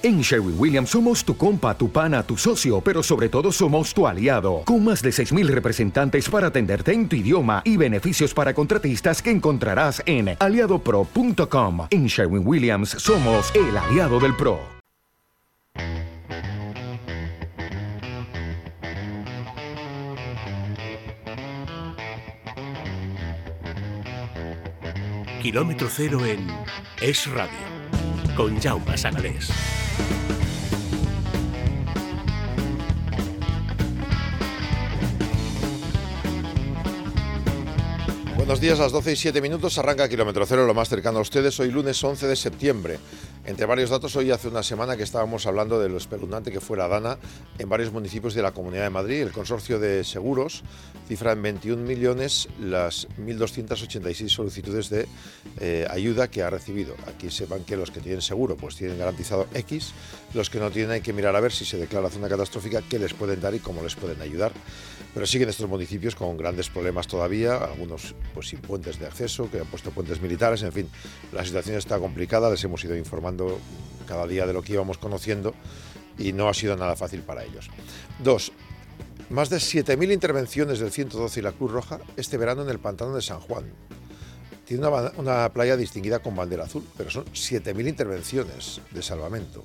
En Sherwin Williams somos tu compa, tu pana, tu socio, pero sobre todo somos tu aliado, con más de 6.000 representantes para atenderte en tu idioma y beneficios para contratistas que encontrarás en aliadopro.com. En Sherwin Williams somos el aliado del PRO. Kilómetro cero en Es Radio, con Jaume Sanalés. Buenos días, a las 12 y 7 minutos arranca Kilómetro Cero, lo más cercano a ustedes, hoy lunes 11 de septiembre. Entre varios datos, hoy hace una semana que estábamos hablando de lo espeluznante que fue la Dana en varios municipios de la Comunidad de Madrid. El consorcio de seguros cifra en 21 millones las 1.286 solicitudes de eh, ayuda que ha recibido. Aquí sepan que los que tienen seguro pues tienen garantizado X, los que no tienen hay que mirar a ver si se declara zona catastrófica, qué les pueden dar y cómo les pueden ayudar. Pero siguen estos municipios con grandes problemas todavía, algunos pues sin puentes de acceso, que han puesto puentes militares, en fin, la situación está complicada, les hemos ido informando cada día de lo que íbamos conociendo y no ha sido nada fácil para ellos. Dos, más de 7.000 intervenciones del 112 y la Cruz Roja este verano en el pantano de San Juan. Tiene una, playa distinguida con bandera azul, pero son 7.000 intervenciones de salvamento.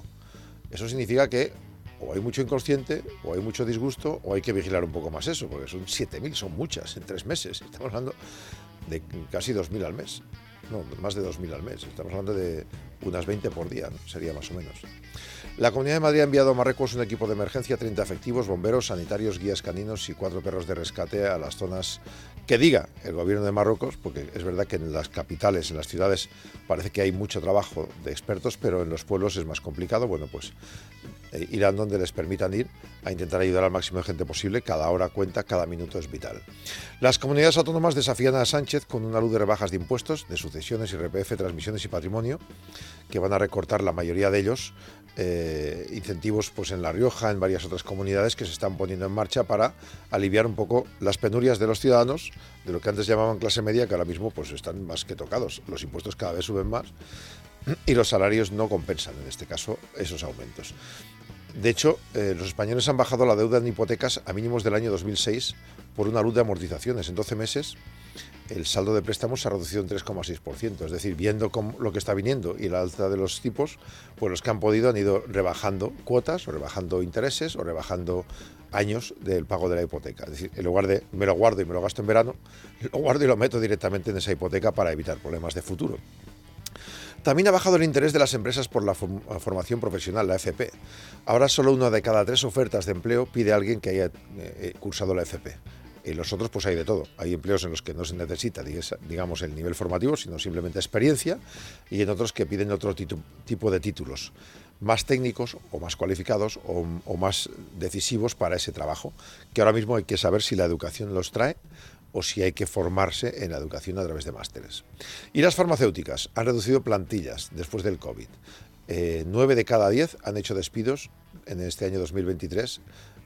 Eso significa que o hay mucho inconsciente, o hay mucho disgusto, o hay que vigilar un poco más eso, porque son 7.000, son muchas en tres meses. Estamos hablando de casi 2.000 al mes. No, más de 2.000 al mes. Estamos hablando de unas 20 por día, sería más o menos. La Comunidad de Madrid ha enviado a Marruecos un equipo de emergencia, 30 efectivos, bomberos, sanitarios, guías caninos y cuatro perros de rescate a las zonas que diga el gobierno de Marruecos, porque es verdad que en las capitales, en las ciudades, parece que hay mucho trabajo de expertos, pero en los pueblos es más complicado. Bueno, pues eh, irán donde les permitan ir a intentar ayudar al máximo de gente posible. Cada hora cuenta, cada minuto es vital. Las comunidades autónomas desafían a Sánchez con una luz de rebajas de impuestos, de sucesiones y RPF, transmisiones y patrimonio, que van a recortar la mayoría de ellos eh, incentivos pues en La Rioja, en varias otras comunidades que se están poniendo en marcha para aliviar un poco las penurias de los ciudadanos, de lo que antes llamaban clase media, que ahora mismo pues están más que tocados. Los impuestos cada vez suben más y los salarios no compensan, en este caso, esos aumentos. De hecho, eh, los españoles han bajado la deuda en hipotecas a mínimos del año 2006 por una luz de amortizaciones. En 12 meses el saldo de préstamos se ha reducido en 3,6%. Es decir, viendo lo que está viniendo y la alta de los tipos, pues los que han podido han ido rebajando cuotas o rebajando intereses o rebajando años del pago de la hipoteca. Es decir, en lugar de me lo guardo y me lo gasto en verano, lo guardo y lo meto directamente en esa hipoteca para evitar problemas de futuro. También ha bajado el interés de las empresas por la formación profesional, la FP. Ahora solo una de cada tres ofertas de empleo pide a alguien que haya eh, cursado la FP. En los otros, pues hay de todo. Hay empleos en los que no se necesita, digamos, el nivel formativo, sino simplemente experiencia, y en otros que piden otro tipo de títulos, más técnicos o más cualificados o, más decisivos para ese trabajo, que ahora mismo hay que saber si la educación los trae o si hay que formarse en la educación a través de másteres. Y las farmacéuticas han reducido plantillas después del COVID. Eh, nueve de cada diez han hecho despidos en este año 2023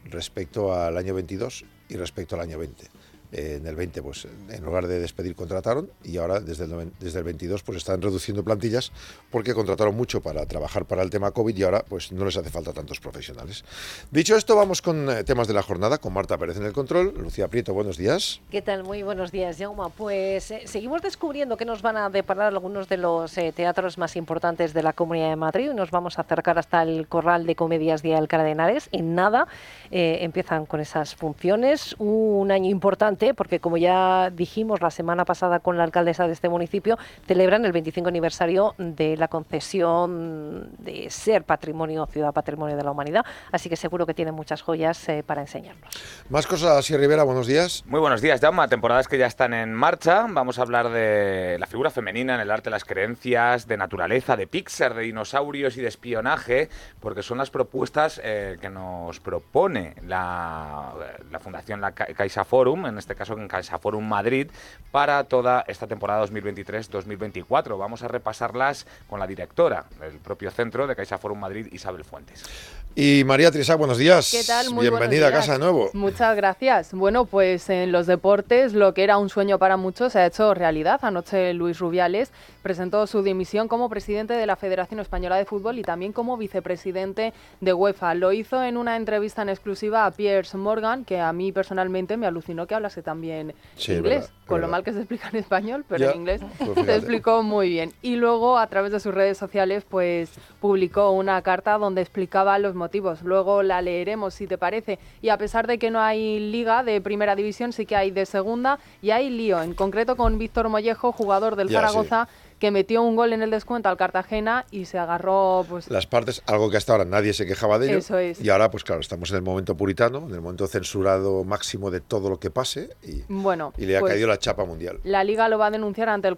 respecto al año 22 y respecto al año 20 en el 20 pues en lugar de despedir contrataron y ahora desde el, desde el 22 pues están reduciendo plantillas porque contrataron mucho para trabajar para el tema COVID y ahora pues no les hace falta tantos profesionales. Dicho esto vamos con eh, temas de la jornada con Marta Pérez en el control. Lucía Prieto, buenos días. ¿Qué tal? Muy buenos días, Jauma. Pues eh, seguimos descubriendo que nos van a deparar algunos de los eh, teatros más importantes de la Comunidad de Madrid. Nos vamos a acercar hasta el Corral de Comedias de Alcalá de Henares. En nada empiezan con esas funciones. Un año importante porque como ya dijimos la semana pasada con la alcaldesa de este municipio, celebran el 25 aniversario de la concesión de ser patrimonio, ciudad patrimonio de la humanidad, así que seguro que tienen muchas joyas eh, para enseñarnos. Más cosas, así Rivera, buenos días. Muy buenos días, Jaume, temporadas que ya están en marcha, vamos a hablar de la figura femenina en el arte, las creencias, de naturaleza, de Pixar, de dinosaurios y de espionaje, porque son las propuestas eh, que nos propone la, la Fundación La Caixa Forum, en este este caso en CaixaForum Madrid, para toda esta temporada 2023-2024. Vamos a repasarlas con la directora del propio centro de CaixaForum Madrid, Isabel Fuentes. Y María Trisa, buenos días. ¿Qué tal? Muy Bienvenida a casa de nuevo. Muchas gracias. Bueno, pues en los deportes lo que era un sueño para muchos se ha hecho realidad. Anoche Luis Rubiales presentó su dimisión como presidente de la Federación Española de Fútbol y también como vicepresidente de UEFA. Lo hizo en una entrevista en exclusiva a Piers Morgan, que a mí personalmente me alucinó que hablase también Sí, es inglés, verdad, con lo mal que se explica en español, pero Ya, en inglés pues se explicó muy bien. Y luego a través de sus redes sociales pues publicó una carta donde explicaba los motivos. Luego la leeremos si te parece. Y a pesar de que no hay liga de primera división, sí que hay de segunda y hay lío, en concreto con Víctor Mollejo, jugador del Ya, Zaragoza, que metió un gol en el descuento al Cartagena y se agarró pues Las partes, algo que hasta ahora nadie se quejaba de ello. Eso es. Y ahora, pues claro, estamos en el momento puritano, en el momento censurado máximo de todo lo que pase y, bueno, y le ha pues, caído la chapa mundial. La liga lo va a denunciar ante el,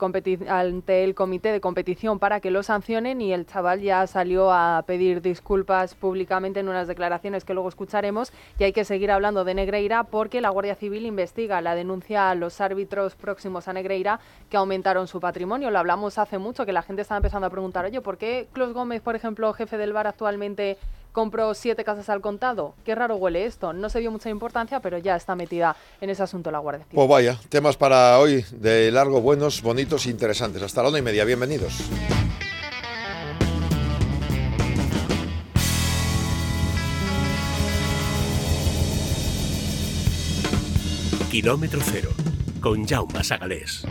ante el comité de competición para que lo sancionen y el chaval ya salió a pedir disculpas públicamente en unas declaraciones que luego escucharemos y hay que seguir hablando de Negreira porque la Guardia Civil investiga la denuncia a los árbitros próximos a Negreira que aumentaron su patrimonio. Lo hablamos hace mucho que la gente estaba empezando a preguntar, oye, ¿por qué Clos Gómez, por ejemplo, jefe del bar actualmente compró siete casas al contado? Qué raro huele esto. No se dio mucha importancia, pero ya está metida en ese asunto la Guardia Civil. Pues vaya, temas para hoy de largo, buenos, bonitos e interesantes. Hasta la una y media, bienvenidos. Kilómetro cero, con Jaume Sagalés.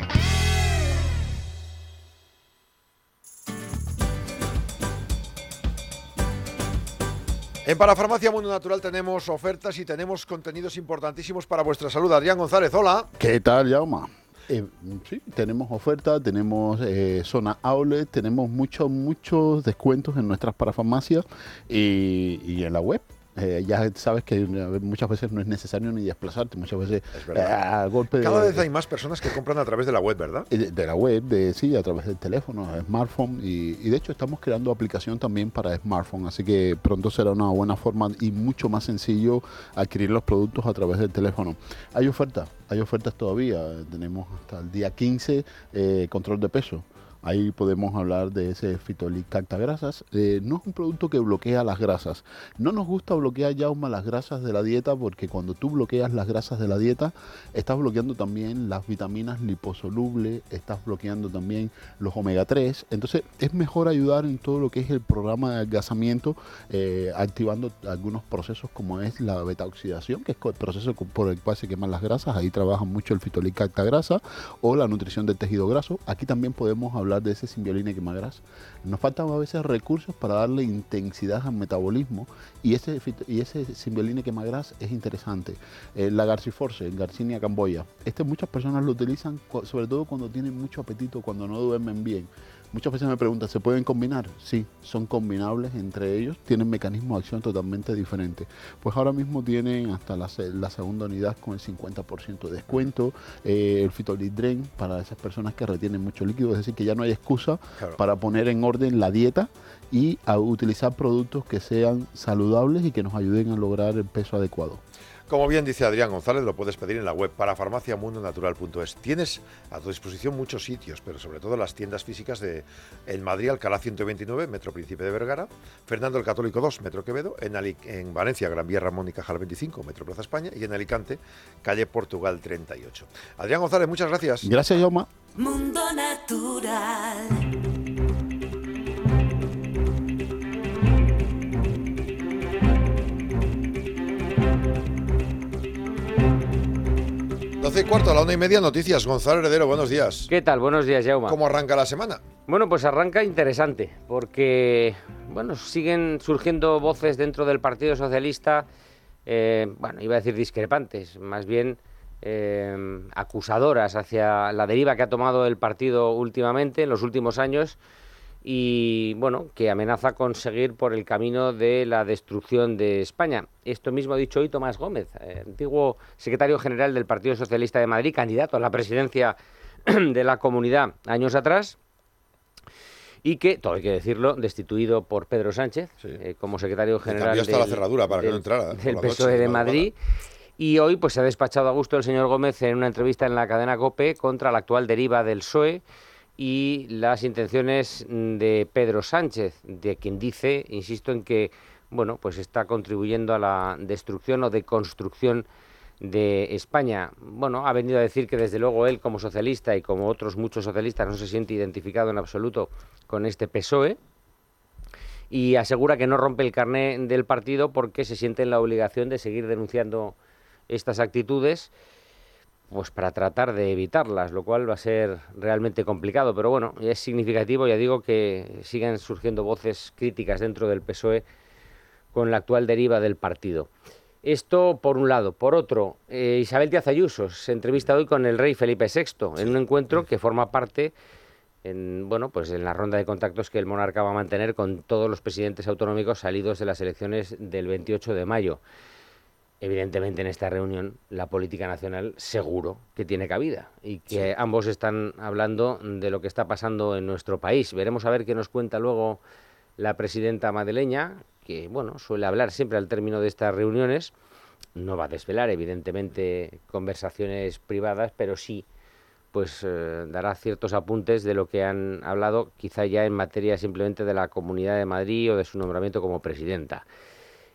En Parafarmacia Mundo Natural tenemos ofertas y tenemos contenidos importantísimos para vuestra salud. Adrián González, hola. ¿Qué tal, Yauma? Eh, sí, tenemos ofertas, tenemos eh, zona outlet, tenemos muchos, muchos descuentos en nuestras parafarmacias y, y en la web. Eh, ya sabes que eh, muchas veces no es necesario ni desplazarte, muchas veces eh, a golpe de, Cada vez hay más personas que compran a través de la web, ¿verdad? de, de la web, de sí, a través del teléfono, smartphone y, y de hecho estamos creando aplicación también para smartphone, así que pronto será una buena forma y mucho más sencillo adquirir los productos a través del teléfono. Hay ofertas, hay ofertas todavía, tenemos hasta el día 15 eh, control de peso. Ahí podemos hablar de ese fitolicacta grasas. Eh, no es un producto que bloquea las grasas. No nos gusta bloquear, Yauma, las grasas de la dieta porque cuando tú bloqueas las grasas de la dieta, estás bloqueando también las vitaminas liposolubles, estás bloqueando también los omega 3. Entonces es mejor ayudar en todo lo que es el programa de adelgazamiento, eh, activando algunos procesos como es la beta oxidación, que es el proceso por el cual se queman las grasas. Ahí trabaja mucho el fitolicacta grasa o la nutrición del tejido graso. Aquí también podemos hablar de ese simbioline quemagras. Nos faltan a veces recursos para darle intensidad al metabolismo y ese, y ese simbioline quemagras es interesante. Eh, la Garciforce, Garcinia camboya. Este muchas personas lo utilizan sobre todo cuando tienen mucho apetito, cuando no duermen bien. Muchas veces me preguntan, ¿se pueden combinar? Sí, son combinables entre ellos, tienen mecanismos de acción totalmente diferentes. Pues ahora mismo tienen hasta la, se- la segunda unidad con el 50% de descuento, eh, el Fitolidren para esas personas que retienen mucho líquido, es decir, que ya no hay excusa Claro. para poner en orden la dieta y a utilizar productos que sean saludables y que nos ayuden a lograr el peso adecuado. Como bien dice Adrián González, lo puedes pedir en la web para farmaciamundonatural.es. Tienes a tu disposición muchos sitios, pero sobre todo las tiendas físicas de en Madrid, Alcalá 129, Metro Príncipe de Vergara, Fernando el Católico 2, Metro Quevedo, en, Ali- en Valencia, Gran Vía Ramón y Cajal 25, Metro Plaza España, y en Alicante, calle Portugal 38. Adrián González, muchas gracias. Gracias, Yoma. Mundo Natural. Doce y cuarto, a la una y media, noticias. Gonzalo Heredero, buenos días. ¿Qué tal? Buenos días, Jauma. ¿Cómo arranca la semana? Bueno, pues arranca interesante, porque bueno, siguen surgiendo voces dentro del Partido Socialista, eh, bueno, iba a decir discrepantes, más bien eh, acusadoras hacia la deriva que ha tomado el partido últimamente, en los últimos años, y bueno, que amenaza con seguir por el camino de la destrucción de España. Esto mismo ha dicho hoy Tomás Gómez, eh, antiguo secretario general del Partido Socialista de Madrid, candidato a la presidencia de la comunidad años atrás, y que, todo hay que decirlo, destituido por Pedro Sánchez Sí. eh, como secretario general hasta la del- cerradura para que no del- entrara del la PSOE noche, de Madrid. Y hoy pues se ha despachado a gusto el señor Gómez en una entrevista en la cadena COPE contra la actual deriva del PSOE y las intenciones de Pedro Sánchez, de quien dice, insisto en que bueno, pues está contribuyendo a la destrucción o deconstrucción de España. Bueno, ha venido a decir que desde luego él como socialista y como otros muchos socialistas no se siente identificado en absoluto con este PSOE y asegura que no rompe el carné del partido porque se siente en la obligación de seguir denunciando estas actitudes pues para tratar de evitarlas, lo cual va a ser realmente complicado, pero bueno, es significativo, ya digo, que siguen surgiendo voces críticas dentro del PSOE con la actual deriva del partido. Esto por un lado. Por otro, eh, Isabel Díaz Ayuso se entrevista hoy con el rey Felipe VI en un encuentro que forma parte en, bueno, pues en la ronda de contactos que el monarca va a mantener con todos los presidentes autonómicos salidos de las elecciones del 28 de mayo. Evidentemente en esta reunión la política nacional seguro que tiene cabida y que ambos están hablando de lo que está pasando en nuestro país. Veremos a ver qué nos cuenta luego la presidenta madrileña, que bueno, suele hablar siempre al término de estas reuniones. No va a desvelar, evidentemente, conversaciones privadas, pero sí pues eh, dará ciertos apuntes de lo que han hablado, quizá ya en materia simplemente de la Comunidad de Madrid o de su nombramiento como presidenta.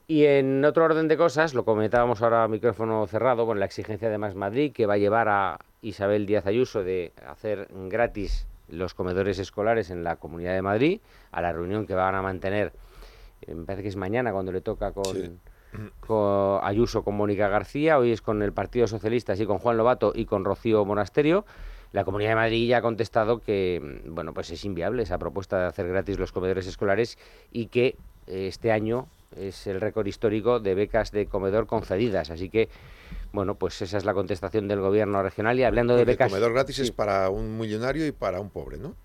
Y en otro orden de cosas, lo comentábamos ahora a micrófono cerrado, con la exigencia de Más Madrid, que va a llevar a Isabel Díaz Ayuso de hacer gratis los comedores escolares en la Comunidad de Madrid, a la reunión que van a mantener, eh, me parece que es mañana cuando le toca con, con Ayuso con Mónica García, hoy es con el Partido Socialista, así con Juan Lobato y con Rocío Monasterio. La Comunidad de Madrid ya ha contestado que bueno, pues es inviable esa propuesta de hacer gratis los comedores escolares y que eh, este año es el récord histórico de becas de comedor concedidas. Así que, bueno, pues esa es la contestación del gobierno regional. Y hablando de becas. El comedor gratis es para un millonario y para un pobre, ¿no?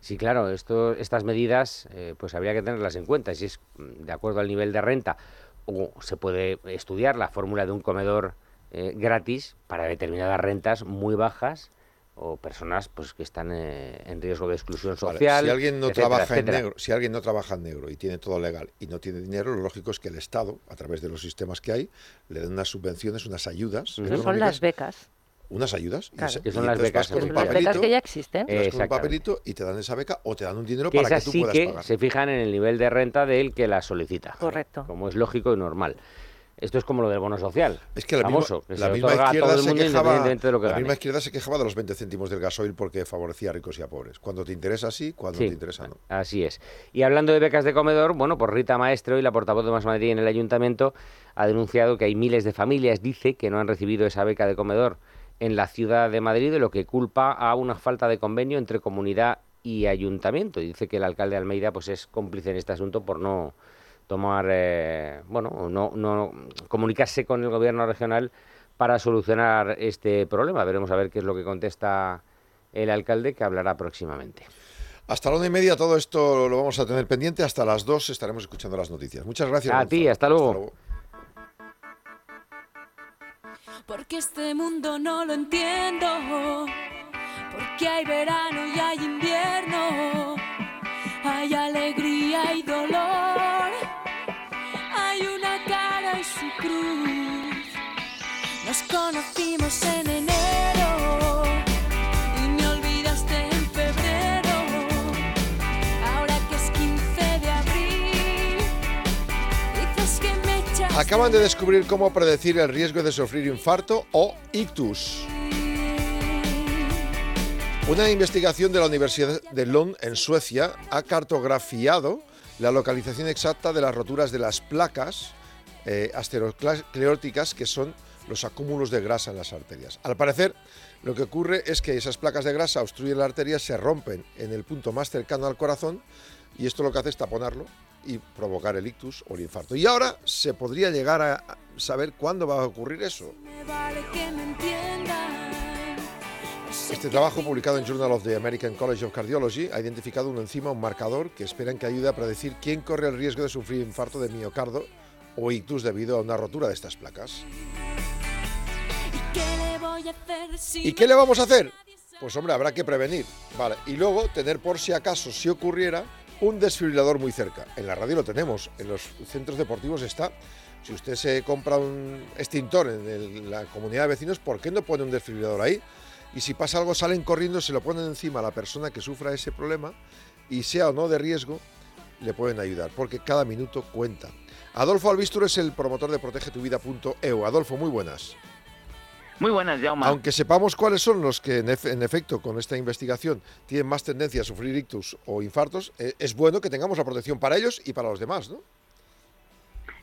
Sí, claro, esto, estas medidas eh, pues habría que tenerlas en cuenta. Si es mm, de acuerdo al nivel de renta, o se puede estudiar la fórmula de un comedor eh, gratis para determinadas rentas muy bajas o personas pues que están eh, en riesgo de exclusión social. Si alguien no trabaja en negro, si alguien no trabaja en negro y tiene todo legal y no tiene dinero, lo lógico es que el Estado, a través de los sistemas que hay, le den unas subvenciones, unas ayudas. Son las becas. Unas ayudas. que son las becas. Con un las becas que ya existen. con un papelito y te dan esa beca o te dan un dinero para que tú puedas que pagar. se fijan en el nivel de renta del que la solicita. Correcto. Como es lógico y normal. Esto es como lo del bono social. Es que la famoso, misma, que la misma izquierda se quejaba, de lo que la gane. misma izquierda se quejaba de los 20 céntimos del gasoil porque favorecía a ricos y a pobres. Cuando te interesa sí, cuando Sí, te interesa no. Así es. Y hablando de becas de comedor, bueno, pues Rita Maestro y la portavoz de Más Madrid en el ayuntamiento ha denunciado que hay miles de familias, dice, que no han recibido esa beca de comedor en la ciudad de Madrid, de lo que culpa a una falta de convenio entre comunidad y ayuntamiento. Y dice que el alcalde de Almeida pues es cómplice en este asunto por no tomar, eh, bueno, no, no comunicarse con el gobierno regional para solucionar este problema. Veremos a ver qué es lo que contesta el alcalde, que hablará próximamente. Hasta la una y media todo esto lo vamos a tener pendiente. Hasta las dos estaremos escuchando las noticias. Muchas gracias. A Gonzalo. ti, hasta luego. Porque este mundo no lo entiendo. Porque hay verano y hay invierno. Hay alegría y dolor. Cruz. Nos conocimos en enero. Y me olvidaste en febrero. Ahora que es 15 de abril. Dices que me echas. Acaban de descubrir cómo predecir el riesgo de sufrir infarto o ictus. Una investigación de la Universidad de Lund en Suecia ha cartografiado la localización exacta de las roturas de las placas eh, asteroscleróticas, que son los acúmulos de grasa en las arterias. Al parecer, lo que ocurre es que esas placas de grasa obstruyen la arteria, se rompen en el punto más cercano al corazón y esto lo que hace es taponarlo y provocar el ictus o el infarto. Y ahora se podría llegar a saber cuándo va a ocurrir eso. Este trabajo, publicado en Journal of the American College of Cardiology, ha identificado un enzima, un marcador, que esperan que ayude a predecir quién corre el riesgo de sufrir infarto de miocardio o ictus debido a una rotura de estas placas. ¿Qué le voy a hacer si ¿Y qué le vamos a hacer? Pues hombre, habrá que prevenir. Vale. Y luego tener por si acaso, si ocurriera, un desfibrilador muy cerca. En la radio lo tenemos, en los centros deportivos está. Si usted se compra un extintor en el- la comunidad de vecinos, ¿por qué no pone un desfibrilador ahí? Y si pasa algo, salen corriendo, se lo ponen encima a la persona que sufra ese problema y sea o no de riesgo, le pueden ayudar, porque cada minuto cuenta. Adolfo Albistur es el promotor de protegetuvida.eu. Adolfo, muy buenas. Muy buenas, Jaume. Aunque sepamos cuáles son los que en, efe- en efecto con esta investigación tienen más tendencia a sufrir ictus o infartos, eh, es bueno que tengamos la protección para ellos y para los demás, ¿no?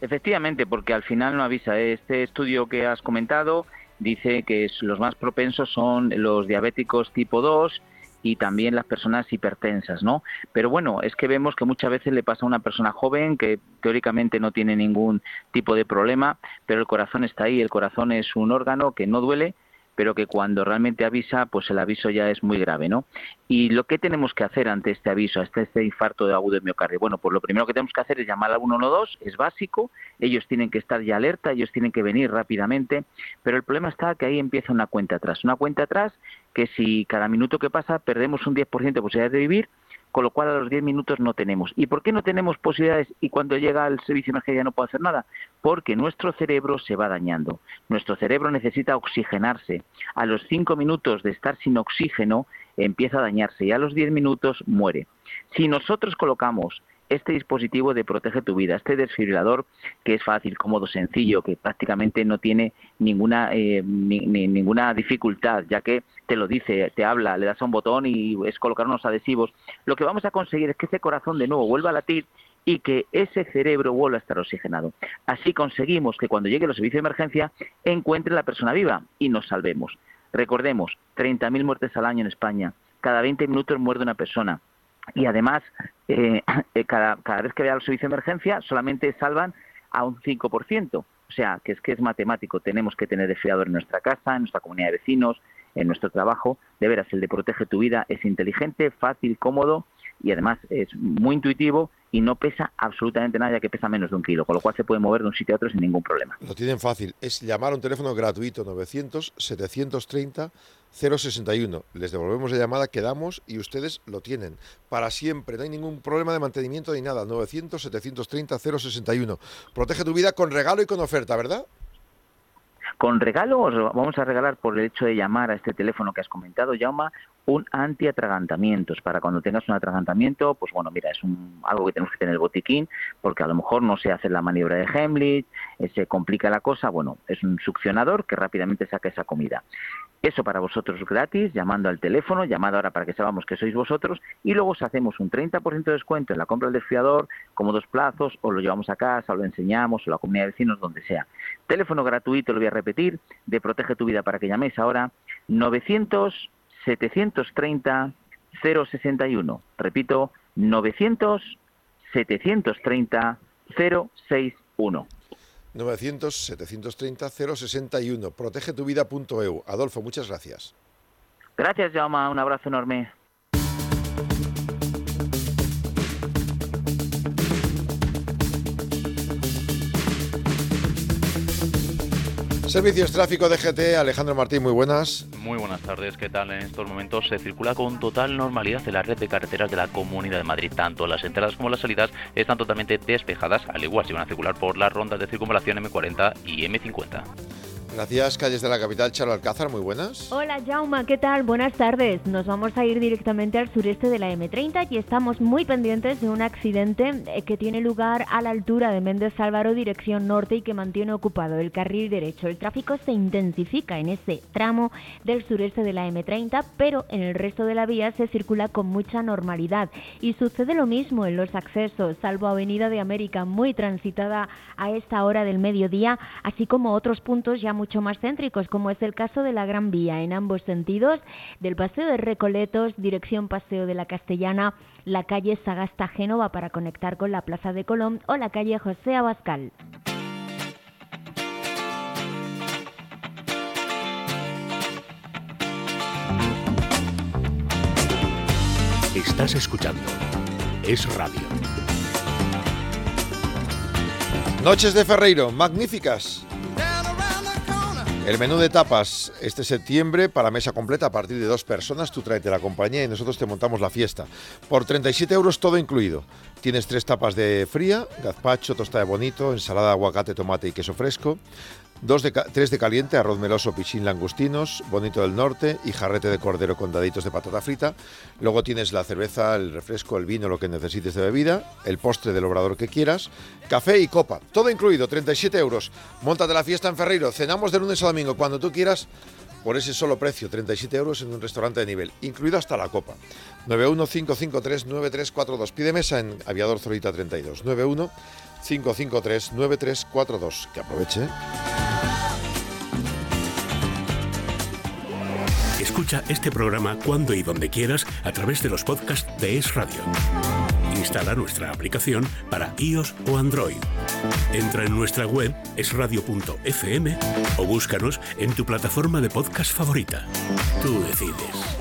Efectivamente, porque al final no avisa. Este estudio que has comentado dice que los más propensos son los diabéticos tipo 2 y también las personas hipertensas, ¿no? Pero bueno, es que vemos que muchas veces le pasa a una persona joven que teóricamente no tiene ningún tipo de problema, pero el corazón está ahí. El corazón es un órgano que no duele, pero que cuando realmente avisa, pues el aviso ya es muy grave, ¿no? Y lo que tenemos que hacer ante este aviso, ante este infarto de agudo de miocardio, bueno, pues lo primero que tenemos que hacer es llamar al 112, es básico, ellos tienen que estar ya alerta, ellos tienen que venir rápidamente, pero el problema está que ahí empieza una cuenta atrás, una cuenta atrás que si cada minuto que pasa perdemos un 10% de posibilidades de vivir, con lo cual a los 10 minutos no tenemos. ¿Y por qué no tenemos posibilidades y cuando llega el servicio de emergencia no puede hacer nada? Porque nuestro cerebro se va dañando. Nuestro cerebro necesita oxigenarse. A los 5 minutos de estar sin oxígeno empieza a dañarse y a los 10 minutos muere. Si nosotros colocamos este dispositivo de Protege tu Vida, este desfibrilador que es fácil, cómodo, sencillo, que prácticamente no tiene ninguna, eh, ni- ni- ninguna dificultad, ya que te lo dice, te habla, le das a un botón y es colocar unos adhesivos, lo que vamos a conseguir es que ese corazón de nuevo vuelva a latir y que ese cerebro vuelva a estar oxigenado. Así conseguimos que cuando llegue los servicios de emergencia encuentren la persona viva y nos salvemos. Recordemos, 30.000 muertes al año en España. Cada 20 minutos muerde una persona. Y además, eh, eh, cada, cada vez que vea el servicio de emergencia, solamente salvan a un 5%. O sea, que es que es matemático. Tenemos que tener desfibrilador en nuestra casa, en nuestra comunidad de vecinos, en nuestro trabajo. De veras, el de Protege tu Vida es inteligente, fácil, cómodo y además es muy intuitivo y no pesa absolutamente nada, ya que pesa menos de un kilo, con lo cual se puede mover de un sitio a otro sin ningún problema. Lo tienen fácil. Es llamar a un teléfono gratuito 900-730-061. Les devolvemos la llamada, quedamos y ustedes lo tienen para siempre. No hay ningún problema de mantenimiento ni nada. 900-730-061. Protege tu vida con regalo y con oferta, ¿verdad? Con regalo os vamos a regalar por el hecho de llamar a este teléfono que has comentado, Jauma, un antiatragantamientos. Para cuando tengas un atragantamiento, pues bueno, mira, es un, algo que tenemos que tener en el botiquín, porque a lo mejor no se hace la maniobra de Heimlich, eh, se complica la cosa. Bueno, es un succionador que rápidamente saca esa comida. Eso para vosotros gratis, llamando al teléfono, llamado ahora para que sepamos que sois vosotros, y luego os hacemos un 30% de descuento en la compra del desfiador, como dos plazos, o lo llevamos a casa, o lo enseñamos, o la comunidad de vecinos, donde sea. Teléfono gratuito, lo voy a repetir, de Protege tu Vida para que llaméis ahora, 900 730 061. Repito, 900 730 061. 900-730-061. Protegetuvida.eu. Adolfo, muchas gracias. Gracias, Jaume. Un abrazo enorme. Servicios Tráfico de GT, Alejandro Martín, muy buenas. Muy buenas tardes, ¿qué tal? En estos momentos se circula con total normalidad en la red de carreteras de la Comunidad de Madrid. Tanto las entradas como las salidas están totalmente despejadas, al igual si van a circular por las rondas de circunvalación M40 y M50. Gracias, calles de la capital, Charo Alcázar, muy buenas. Hola Jauma, ¿qué tal? Buenas tardes. Nos vamos a ir directamente al sureste de la M30 y estamos muy pendientes de un accidente eh, que tiene lugar a la altura de Méndez Álvaro, dirección norte, y que mantiene ocupado el carril derecho. El tráfico se intensifica en ese tramo del sureste de la M30, pero en el resto de la vía se circula con mucha normalidad. Y sucede lo mismo en los accesos, salvo Avenida de América, muy transitada a esta hora del mediodía, así como otros puntos ya mucho más céntricos, como es el caso de la Gran Vía, en ambos sentidos, del Paseo de Recoletos, dirección Paseo de la Castellana, la calle Sagasta Génova para conectar con la Plaza de Colón o la calle José Abascal. Estás escuchando Es Radio. Noches de Ferreiro, magníficas. El menú de tapas este septiembre para mesa completa a partir de dos personas. Tú tráete la compañía y nosotros te montamos la fiesta. Por 37 euros todo incluido. Tienes tres tapas de fría, gazpacho, tostada de bonito, ensalada, aguacate, tomate y queso fresco. Dos de tres de caliente, arroz meloso, pichín, langostinos, bonito del norte y jarrete de cordero con daditos de patata frita. Luego tienes la cerveza, el refresco, el vino, lo que necesites de bebida, el postre del obrador que quieras, café y copa. Todo incluido, 37 euros. Móntate la fiesta en Ferreiro. Cenamos de lunes a domingo cuando tú quieras por ese solo precio, 37 euros en un restaurante de nivel, incluido hasta la copa. 915539342. Pide mesa en Aviador Zorita 32. 915539342. Que aproveche. Escucha este programa cuando y donde quieras a través de los podcasts de Es Radio. Instala nuestra aplicación para iOS o Android. Entra en nuestra web esradio.fm o búscanos en tu plataforma de podcast favorita. Tú decides.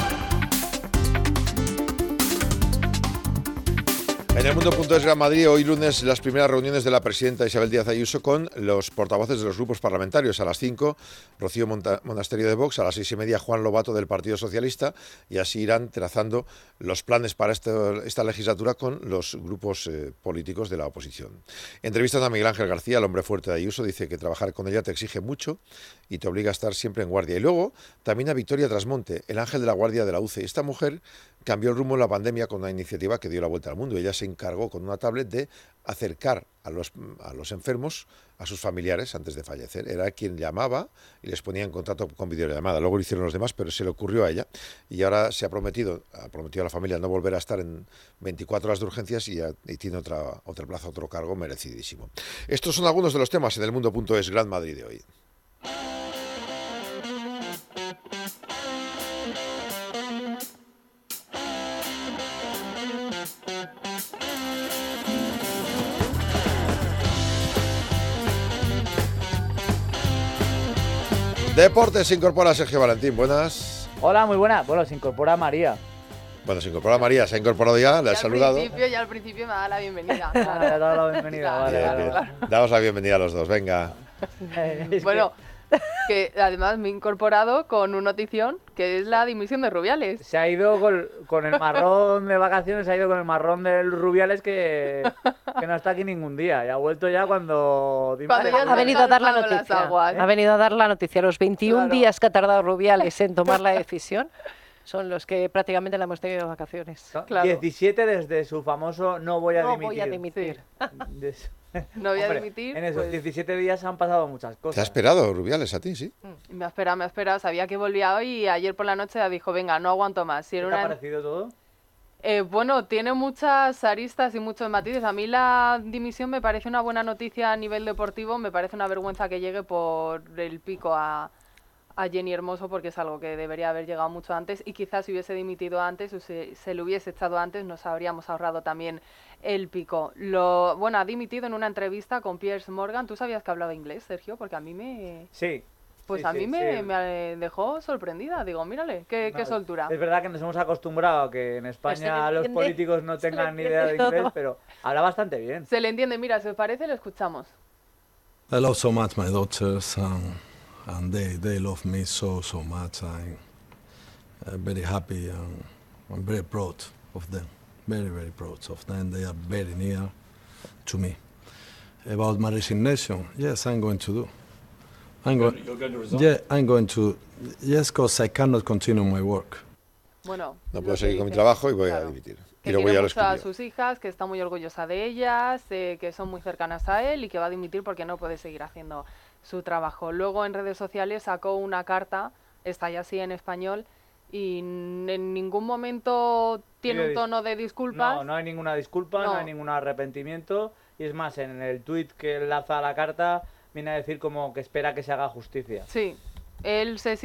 En el mundo.es Gran Madrid, hoy lunes, las primeras reuniones de la presidenta Isabel Díaz Ayuso con los portavoces de los grupos parlamentarios. A las 5, Rocío Monasterio de Vox, a las seis y media, Juan Lobato del Partido Socialista, y así irán trazando los planes para este- esta legislatura con los grupos eh, políticos de la oposición. Entrevistan a Miguel Ángel García, el hombre fuerte de Ayuso, dice que trabajar con ella te exige mucho y te obliga a estar siempre en guardia. Y luego, también a Victoria Trasmonte, el ángel de la guardia de la UCE. Esta mujer cambió el rumbo en la pandemia con una iniciativa que dio la vuelta al mundo. Ella se encargó con una tablet de acercar a los, a los enfermos a sus familiares antes de fallecer. Era quien llamaba y les ponía en contacto con videollamada. Luego lo hicieron los demás, pero se le ocurrió a ella. Y ahora se ha prometido, ha prometido a la familia no volver a estar en 24 horas de urgencias y, y tiene otra, otra plaza, otro cargo merecidísimo. Estos son algunos de los temas en el mundo.es Gran Madrid de hoy. Deportes se incorpora Sergio Valentín. Buenas. Hola, muy buena. Bueno, se incorpora María. Bueno, se incorpora María, se ha incorporado ya, le ha al saludado. principio, ya al principio me da la bienvenida. le ha dado la bienvenida, vale, Bien, vale, bien. vale. Damos la bienvenida a los dos, venga. bueno, que además me he incorporado con una notición que es la dimisión de Rubiales. Se ha ido con, con el marrón de vacaciones, se ha ido con el marrón del Rubiales que, que no está aquí ningún día. Y ha vuelto ya cuando... Cuando ya Ha venido a dar la noticia. aguas. Ha venido a dar la noticia. Los 21 Claro. días que ha tardado Rubiales en tomar la decisión son los que prácticamente la hemos tenido de vacaciones. 17 desde su famoso no voy a No dimitir. voy a dimitir. De su- No voy a Hombre, dimitir, En esos pues- 17 días han pasado muchas ¿Te ha cosas. esperado Rubiales a ti, sí? Me ha esperado, me ha esperado. Sabía que volvía hoy y ayer por la noche dijo, venga, no aguanto más. Si ¿Qué era te ha una- parecido todo? Eh, bueno, tiene muchas aristas y muchos matices. A mí la dimisión me parece una buena noticia a nivel deportivo. Me parece una vergüenza que llegue por el pico a, a Jenny Hermoso porque es algo que debería haber llegado mucho antes y quizás si hubiese dimitido antes o se, se le hubiese echado antes nos habríamos ahorrado también el pico. Lo, bueno, ha dimitido en una entrevista con Piers Morgan. ¿Tú sabías que hablaba inglés, Sergio? Porque a mí me... Sí. Pues Sí, a sí, mí me, sí. me dejó sorprendida. Digo, mírale, qué, soltura. Es verdad que nos hemos acostumbrado a que en España los políticos no tengan ni idea de inglés, todo. pero habla bastante bien. Se le entiende. Mira, si os parece, lo escuchamos. I love so much my daughters, um, and they, they love me so, so much. I, I'm very happy and I'm very proud of them. Very, very proud of them. They are very near to me. About my resignation, yes, I'm going to do. I'm going. you're going to resign? Yeah, I'm going to. Yes, because I cannot continue my work. Bueno, No puedo seguir con mi trabajo y voy a claro. dimitir. Que Y lo voy quiere a mucho a sus hijas, que está muy orgullosa de ellas, eh, que son muy cercanas a él y que va a dimitir porque no puede seguir haciendo su trabajo. Luego en redes sociales sacó una carta, está ya así en español, y en ningún momento tiene un tono de disculpas. No, no hay ninguna disculpa, no. No. hay ningún arrepentimiento. Y es más, en el tuit que enlaza a la carta, viene a decir como que espera que se haga justicia. Sí, él, se,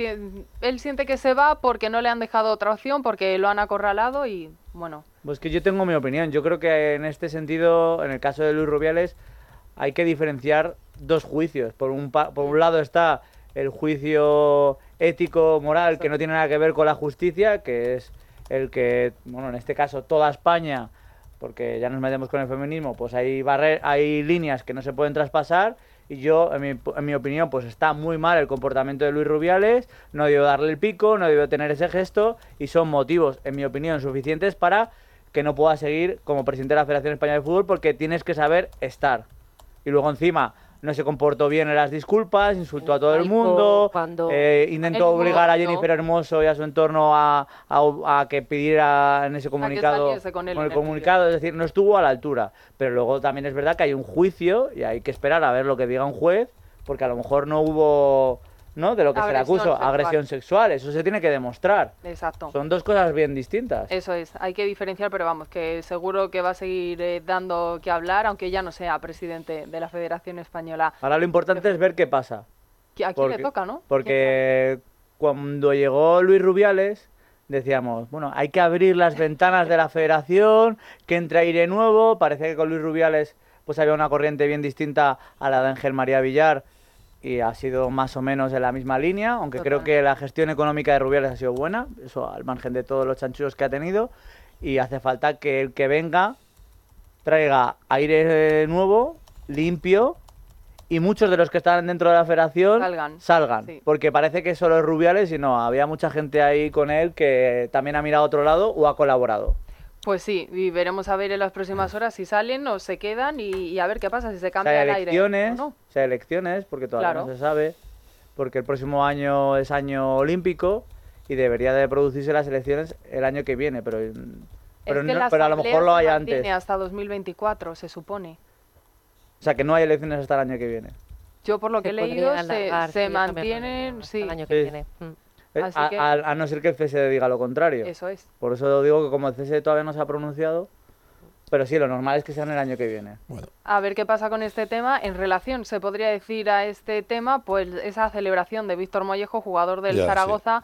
él siente que se va porque no le han dejado otra opción, porque lo han acorralado y bueno, Pues que yo tengo mi opinión. Yo creo que en este sentido, en el caso de Luis Rubiales, hay que diferenciar dos juicios. Por un, pa- por un lado está el juicio ético, moral, que no tiene nada que ver con la justicia, que es el que, bueno, en este caso toda España, porque ya nos metemos con el feminismo, pues hay, hay líneas que no se pueden traspasar. Y yo, en mi, en mi opinión, pues está muy mal el comportamiento de Luis Rubiales, no debió darle el pico, no debió tener ese gesto, y son motivos, en mi opinión, suficientes para que no pueda seguir como presidente de la Federación Española de Fútbol porque tienes que saber estar. Y luego encima no se comportó bien en las disculpas, insultó a todo el mundo, cuando- eh, intentó obligar a. Jennifer Hermoso y a su entorno a, a- a que pidiera en ese comunicado, con él el comunicado, es decir, no estuvo a la altura. Pero luego también es verdad que hay un juicio y hay que esperar a ver lo que diga un juez, porque a lo mejor no hubo, ¿no? De lo que se le acusó, sexual. agresión sexual, eso se tiene que demostrar. exacto. Son dos cosas bien distintas. Eso es, hay que diferenciar, pero vamos, que seguro que va a seguir eh, dando que hablar, aunque ya no sea presidente de la Federación Española. Ahora lo importante es ver qué pasa. Que aquí le toca, ¿no? Porque cuando llegó Luis Rubiales, decíamos, bueno, hay que abrir las ventanas de la federación, que entre aire nuevo. Parece que con Luis Rubiales pues había una corriente bien distinta a la de Ángel María Villar y ha sido más o menos en la misma línea, aunque creo que la gestión económica de Rubiales ha sido buena, eso al margen de todos los chanchullos que ha tenido, y hace falta que el que venga traiga aire nuevo, limpio, y muchos de los que están dentro de la federación Salgan. salgan, Sí. porque parece que solo es Rubiales y no, había mucha gente ahí con él que también ha mirado a otro lado o ha colaborado. Pues sí, y veremos a ver en las próximas horas si salen o se quedan y, y a ver qué pasa, si se O sea, cambia el aire. elecciones, o no. o sea, elecciones, porque todavía Claro. no se sabe, porque el próximo año es año olímpico y debería de producirse las elecciones el año que viene, pero, pero, es que no- la pero a lo mejor lo hay antes. hasta 2024, se supone. O sea, que no hay elecciones hasta el año que viene. Yo por lo Se que he leído se, se mantienen, sí. el año que Sí. viene. Mm. Eh, Así a, que- a- a no ser que el CSE diga lo contrario. Eso es. Por eso digo que como el CSE todavía no se ha pronunciado, pero sí, lo normal es que sea en el año que viene. A ver qué pasa con este tema. En relación, se podría decir a este tema, pues esa celebración de Víctor Mollejo, jugador del Ya, sí. Zaragoza,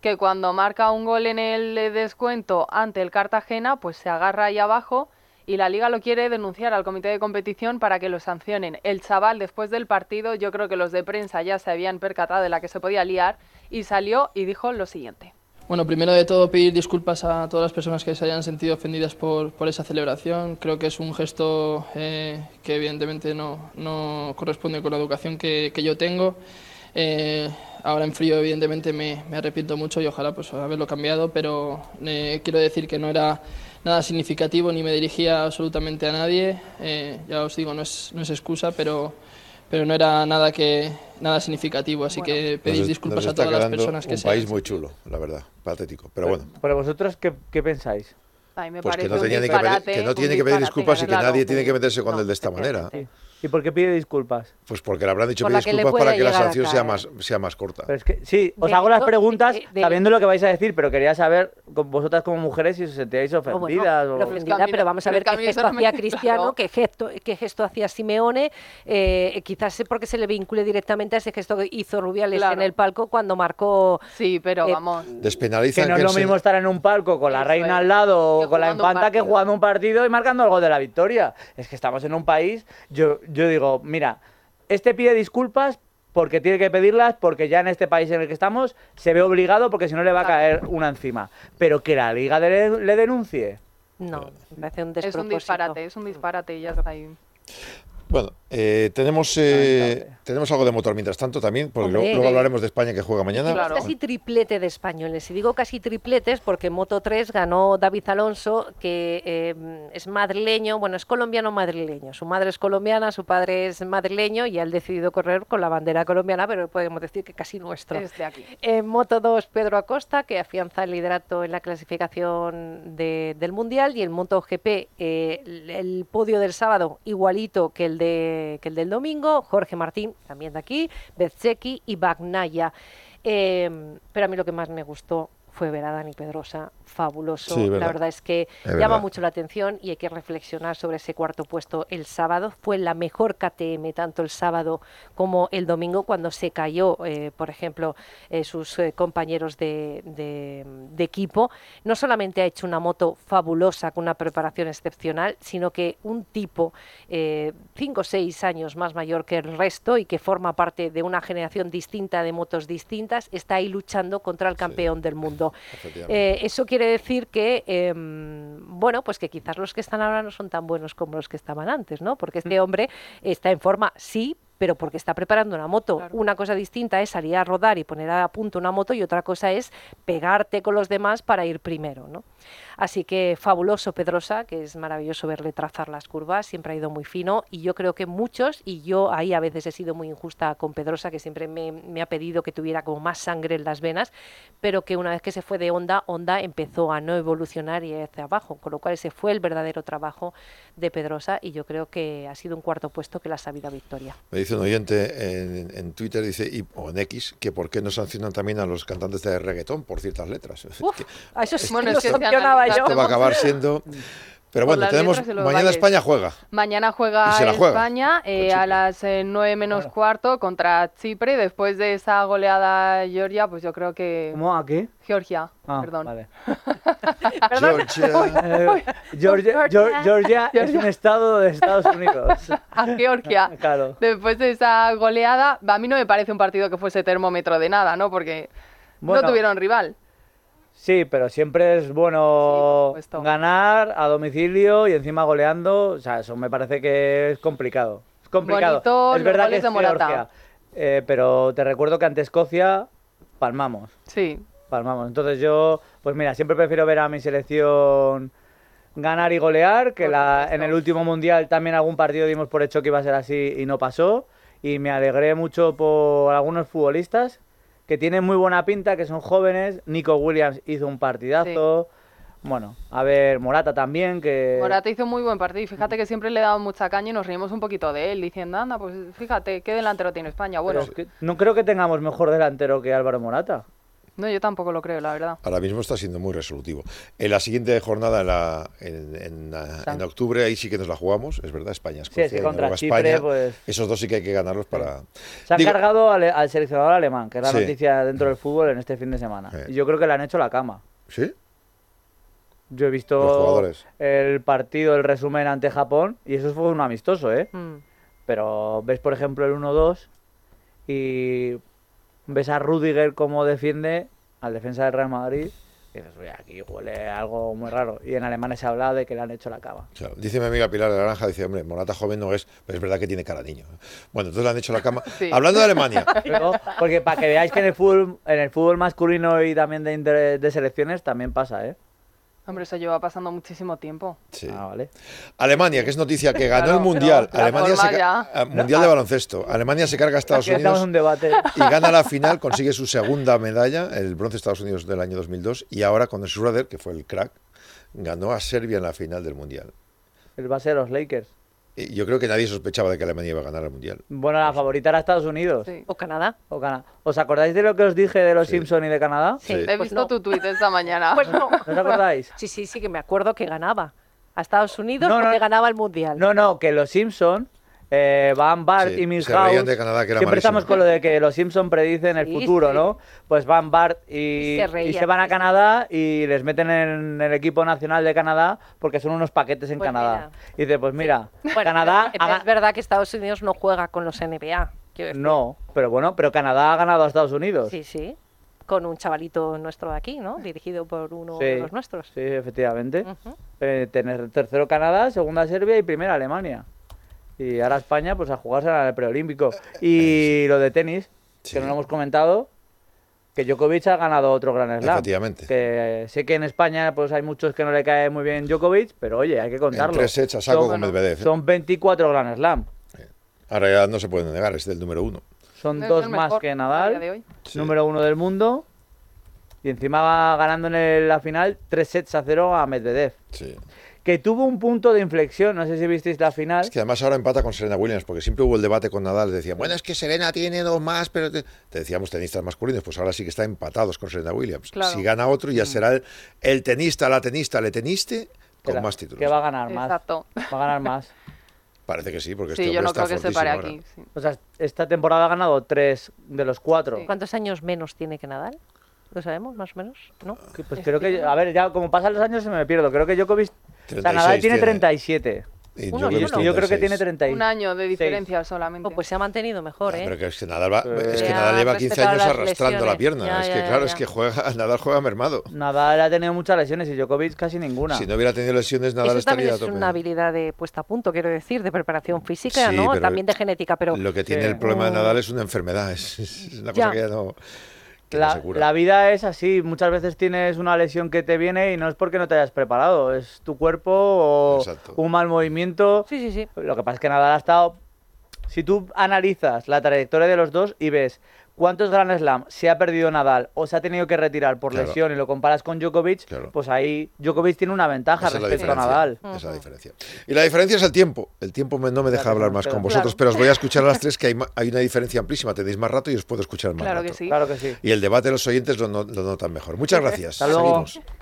que cuando marca un gol en el descuento ante el Cartagena, pues se agarra ahí abajo y la liga lo quiere denunciar al comité de competición para que lo sancionen. El chaval, después del partido, yo creo que los de prensa ya se habían percatado de la que se podía liar y salió y dijo lo siguiente. Bueno, primero de todo pedir disculpas a todas las personas que se hayan sentido ofendidas por, por esa celebración. Creo que es un gesto eh, que evidentemente no, no corresponde con la educación que, que yo tengo. Eh, ahora en frío evidentemente me, me arrepiento mucho y ojalá pues haberlo cambiado, pero eh, quiero decir que no era nada significativo ni me dirigía absolutamente a nadie. Eh, ya os digo, no es, no es excusa, pero, pero no era nada, que, nada significativo. Así que pedir Nos- disculpas a todas las personas que un se país hayan muy chulo, la verdad, patético. Pero bueno, Pero vosotros, ¿qué, qué pensáis? A mí me pues que parece no, un tenía ni que, que no un tiene que pedir disculpas y que claro. nadie tiene que meterse con él de esta manera. ¿Y por qué pide disculpas? Pues porque le habrán dicho Por que disculpas para que la sanción sea más, sea más corta. Pero es que, sí, os De hago las preguntas de- de- sabiendo lo que vais a decir, pero quería saber, con vosotras como mujeres, si os sentíais bueno, ofendidas. pero o... ofendida, pero vamos a ver qué gesto me- hacía Cristiano, claro. qué gesto, qué gesto hacía Simeone, eh, quizás porque se le vincule directamente a ese gesto que hizo Rubiales Claro. en el palco cuando marcó. Sí, pero eh, vamos. Despenalizan Que no es lo mismo estar en un palco con la Eso reina es. al lado o con la infanta que jugando un partido y marcando el gol de la victoria. Es que estamos en un país, yo, yo digo, mira, este pide disculpas porque tiene que pedirlas, porque ya en este país en el que estamos se ve obligado porque si no le va a caer una encima. Pero que la liga de- le denuncie. No, me parece un Es despropósito. un disparate, es un disparate y ya está ahí. Bueno, Eh, tenemos, eh, tenemos algo de motor mientras tanto también, porque Hombre. luego hablaremos de España que juega mañana. Hicimos casi triplete de españoles. Y digo casi tripletes porque en Moto 3 ganó David Alonso, que eh, es madrileño, bueno, es colombiano madrileño. Su madre es colombiana, su padre es madrileño y él decidido correr con la bandera colombiana, pero podemos decir que casi nuestro. Es de aquí. En Moto 2, Pedro Acosta, que afianza el liderato en la clasificación de- del Mundial. Y en MotoGP, eh, el, el podio del sábado igualito que el, de, que el del domingo. Jorge Martín, también de aquí, Bezeki y Bagnaya. Eh, pero a mí lo que más me gustó fue ver a Dani Pedrosa, fabuloso. Sí, la verdad. es que Es llama verdad. mucho la atención y hay que reflexionar sobre ese cuarto puesto el sábado. Fue la mejor KTM tanto el sábado como el domingo cuando se cayó, eh, por ejemplo, eh, sus eh, compañeros de, de- de equipo. No solamente ha hecho una moto fabulosa con una preparación excepcional, sino que un tipo cinco o seis años más mayor que el resto y que forma parte de una generación distinta de motos distintas, está ahí luchando contra el campeón del mundo. Eh, eso quiere decir que, em, bueno, pues que quizás los que están ahora no son tan buenos como los que estaban antes, ¿no? Porque este hombre está en forma, sí, pero porque está preparando una moto. Una cosa distinta es salir a rodar y poner a punto una moto y otra cosa es pegarte con los demás para ir primero, ¿no? Así que fabuloso Pedrosa, que es maravilloso verle trazar las curvas, siempre ha ido muy fino y yo creo que muchos, y yo ahí a veces he sido muy injusta con Pedrosa, que siempre me, me ha pedido que tuviera como más sangre en las venas, pero que una vez que se fue de Honda, Honda empezó a no evolucionar y hacia abajo, con lo cual ese fue el verdadero trabajo de Pedrosa y yo creo que ha sido un cuarto puesto que la sabida victoria. Me dice un oyente en, en Twitter dice, y, o en X que por qué no sancionan también a los cantantes de reggaetón por ciertas letras. Uf, a eso sí Bueno, que que se sancionaba yo. Esto va a acabar siendo... Pero bueno, tenemos mañana. España juega. Mañana juega Y se la juega. España eh, a las eh, 9 menos cuarto contra Chipre. Después de esa goleada Georgia, pues yo creo que... ¿Cómo? ¿A qué? Georgia, Ah, perdón. vale. Georgia. Eh, Georgia, Geor- Georgia es un estado de Estados Unidos. a Georgia. Claro. Después de esa goleada, a mí no me parece un partido que fuese termómetro de nada, ¿no? Porque Bueno. no tuvieron rival. Sí, pero siempre es bueno ganar a domicilio y encima goleando. O sea, eso me parece que es complicado. Es complicado. Bonito es verdad que es de Morata. Eh, pero te recuerdo que ante Escocia palmamos. Sí. Palmamos. Entonces yo, pues mira, siempre prefiero ver a mi selección ganar y golear, que la, en el último mundial también algún partido dimos por hecho que iba a ser así y no pasó. Y me alegré mucho por algunos futbolistas que tienen muy buena pinta, que son jóvenes. Nico Williams hizo un partidazo. Bueno, a ver, Morata también, que... Morata hizo muy buen partido y fíjate que siempre le daba mucha caña y nos reímos un poquito de él, diciendo, anda, pues fíjate, ¿qué delantero tiene España? Bueno, Pero es que no creo que tengamos mejor delantero que Álvaro Morata. No, yo tampoco lo creo, la verdad. Ahora mismo está siendo muy resolutivo. En la siguiente jornada, en, la- en- en, en octubre, ahí sí que nos la jugamos, es verdad, España. Sí, Escocia y contra Noruega, Chipre, España. pues- Esos dos sí que hay que ganarlos para... Se han Digo- cargado al, al seleccionador alemán, que es la Sí. noticia dentro del fútbol en este fin de semana. Y yo creo que le han hecho la cama. ¿Sí? Yo he visto el partido, el resumen ante Japón, y eso fue un amistoso, ¿eh? Mm. Pero ves, por ejemplo, el 1-2 y ves a Rudiger cómo defiende al defensa del Real Madrid. Y dices, oye, aquí huele algo muy raro. Y en Alemania se habla de que le han hecho la cama. Claro, Dice mi amiga Pilar de la Granja, dice, hombre, Morata joven no es, pero es verdad que tiene cara de niño. Bueno, entonces le han hecho la cama. Sí. Hablando de Alemania, Pero, porque para que veáis que en el fútbol, en el fútbol masculino y también de, de selecciones también pasa, ¿eh? Hombre, eso lleva pasando muchísimo tiempo. Sí. Ah, vale. Alemania, que es noticia que ganó Claro, el Mundial. Alemania se ya- ah, Mundial de baloncesto. Alemania se carga a Estados Aquí Unidos un debate. y gana la final, consigue su segunda medalla, el bronce de Estados Unidos del año 2002, y ahora con Schroeder, que fue el crack, ganó a Serbia en la final del Mundial. El base de los Lakers. Y yo creo que nadie sospechaba de que Alemania iba a ganar el Mundial. Bueno, la favorita era Estados Unidos. O Canadá. O Cana- ¿Os acordáis de lo que os dije de los Simpson y de Canadá? Sí. He Pues visto no. tu tuit esta mañana. Pues no. ¿No os acordáis? Sí, sí, sí, que me acuerdo que ganaba. A Estados Unidos No, no. porque ganaba el Mundial. No, no, que los Simpson, eh, Van Bart Sí, y Milhouse. de Canadá, que era siempre malísimo. estamos con lo de que los Simpson predicen el Sí, futuro, sí. ¿no? Pues Van Bart y, Y se y reían, se van a. Canadá y les meten en el equipo nacional de Canadá porque son unos paquetes en Pues Canadá. Y dice, pues mira, Bueno, Canadá es verdad que Estados Unidos no juega con los NBA. No, pero bueno, pero Canadá ha ganado a Estados Unidos. Sí, sí. Con un chavalito nuestro de aquí, ¿no? Dirigido por uno Sí, de los nuestros. Sí, efectivamente. Eh, tener tercero Canadá, segunda Serbia y primera Alemania. Y ahora España, pues a jugarse en el preolímpico. Y lo de tenis, que no lo hemos comentado, que Djokovic ha ganado otro Gran Slam. Efectivamente. Que sé que en España pues hay muchos que no le cae muy bien Djokovic, pero oye, hay que contarlo. tres sets a saco Son- con Medvedev, ¿eh? Son 24 Gran Slam. Ahora ya no se puede negar, es del número uno. Son dos más que Nadal, número uno del mundo. Y encima va ganando en el- la final 3 sets a 0 a Medvedev. Sí. Que tuvo un punto de inflexión, no sé si visteis la final. Es que además ahora empata con Serena Williams, porque siempre hubo el debate con Nadal. Decían, bueno, es que Serena tiene dos más, pero te, te decíamos tenistas masculinos, pues ahora sí que está empatados con Serena Williams. Claro. Si gana otro, ya será el, el tenista, la tenista, le teniste con más títulos. Que va a ganar más. Exacto. Va a ganar más. Parece que sí, porque Sí, este yo hombre no está creo que se pare aquí. O sea, esta temporada ha ganado tres de los cuatro. ¿Cuántos años menos tiene que Nadal? ¿Lo sabemos, más o menos? ¿No? Pues creo que, a ver, ya como pasan los años se me pierdo. Creo que Djokovic, o sea, 36 Nadal tiene tiene. 37. Y Uno Djokovic y uno. Y yo creo que 36. tiene 36. Un año de diferencia solamente. pues se ha mantenido mejor, ¿eh? Pero que es que Nadal, va- es que Nadal lleva ha 15 respetado años arrastrando la pierna. Ya, es que ya, claro, ya. es que juega, Nadal juega mermado. Nadal ha tenido muchas lesiones y Djokovic casi ninguna. Si no hubiera tenido lesiones, Nadal Eso también estaría a es una habilidad de puesta a punto, quiero decir, de preparación física, Sí, ¿no? También de genética, pero... Lo que tiene Sí. el problema de Oh. Nadal es una enfermedad, es, es una cosa Ya. que ya no, que no La, se cura. la vida es así, muchas veces tienes una lesión que te viene y no es porque no te hayas preparado, es tu cuerpo o Exacto. un mal movimiento. Sí, sí, sí. Lo que pasa es que Nadal ha estado... Si tú analizas la trayectoria de los dos y ves cuántos Grand Slam se ha perdido Nadal o se ha tenido que retirar por Claro. lesión y lo comparas con Djokovic, Claro. pues ahí Djokovic tiene una ventaja Esa es la respecto a Nadal. esa es la diferencia. Y la diferencia es el tiempo. El tiempo me- no me deja Claro, hablar más con vosotros, Claro. pero os voy a escuchar a las tres que hay, ma- hay una diferencia amplísima. Tenéis más rato y os puedo escuchar más Claro rato. que sí. Claro que sí. Y el debate de los oyentes lo, no- lo notan mejor. Muchas gracias. Hasta luego. Seguimos.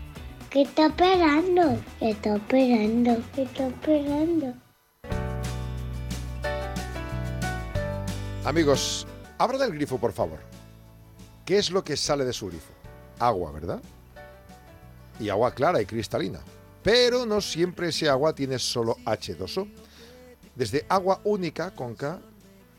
¿Qué está esperando? ¿Qué está esperando? ¿Qué está esperando? Amigos, abra del grifo, por favor. ¿Qué es lo que sale de su grifo? Agua, ¿verdad? Y agua clara y cristalina. Pero no siempre ese agua tiene solo H2O. Desde Agua Única con K,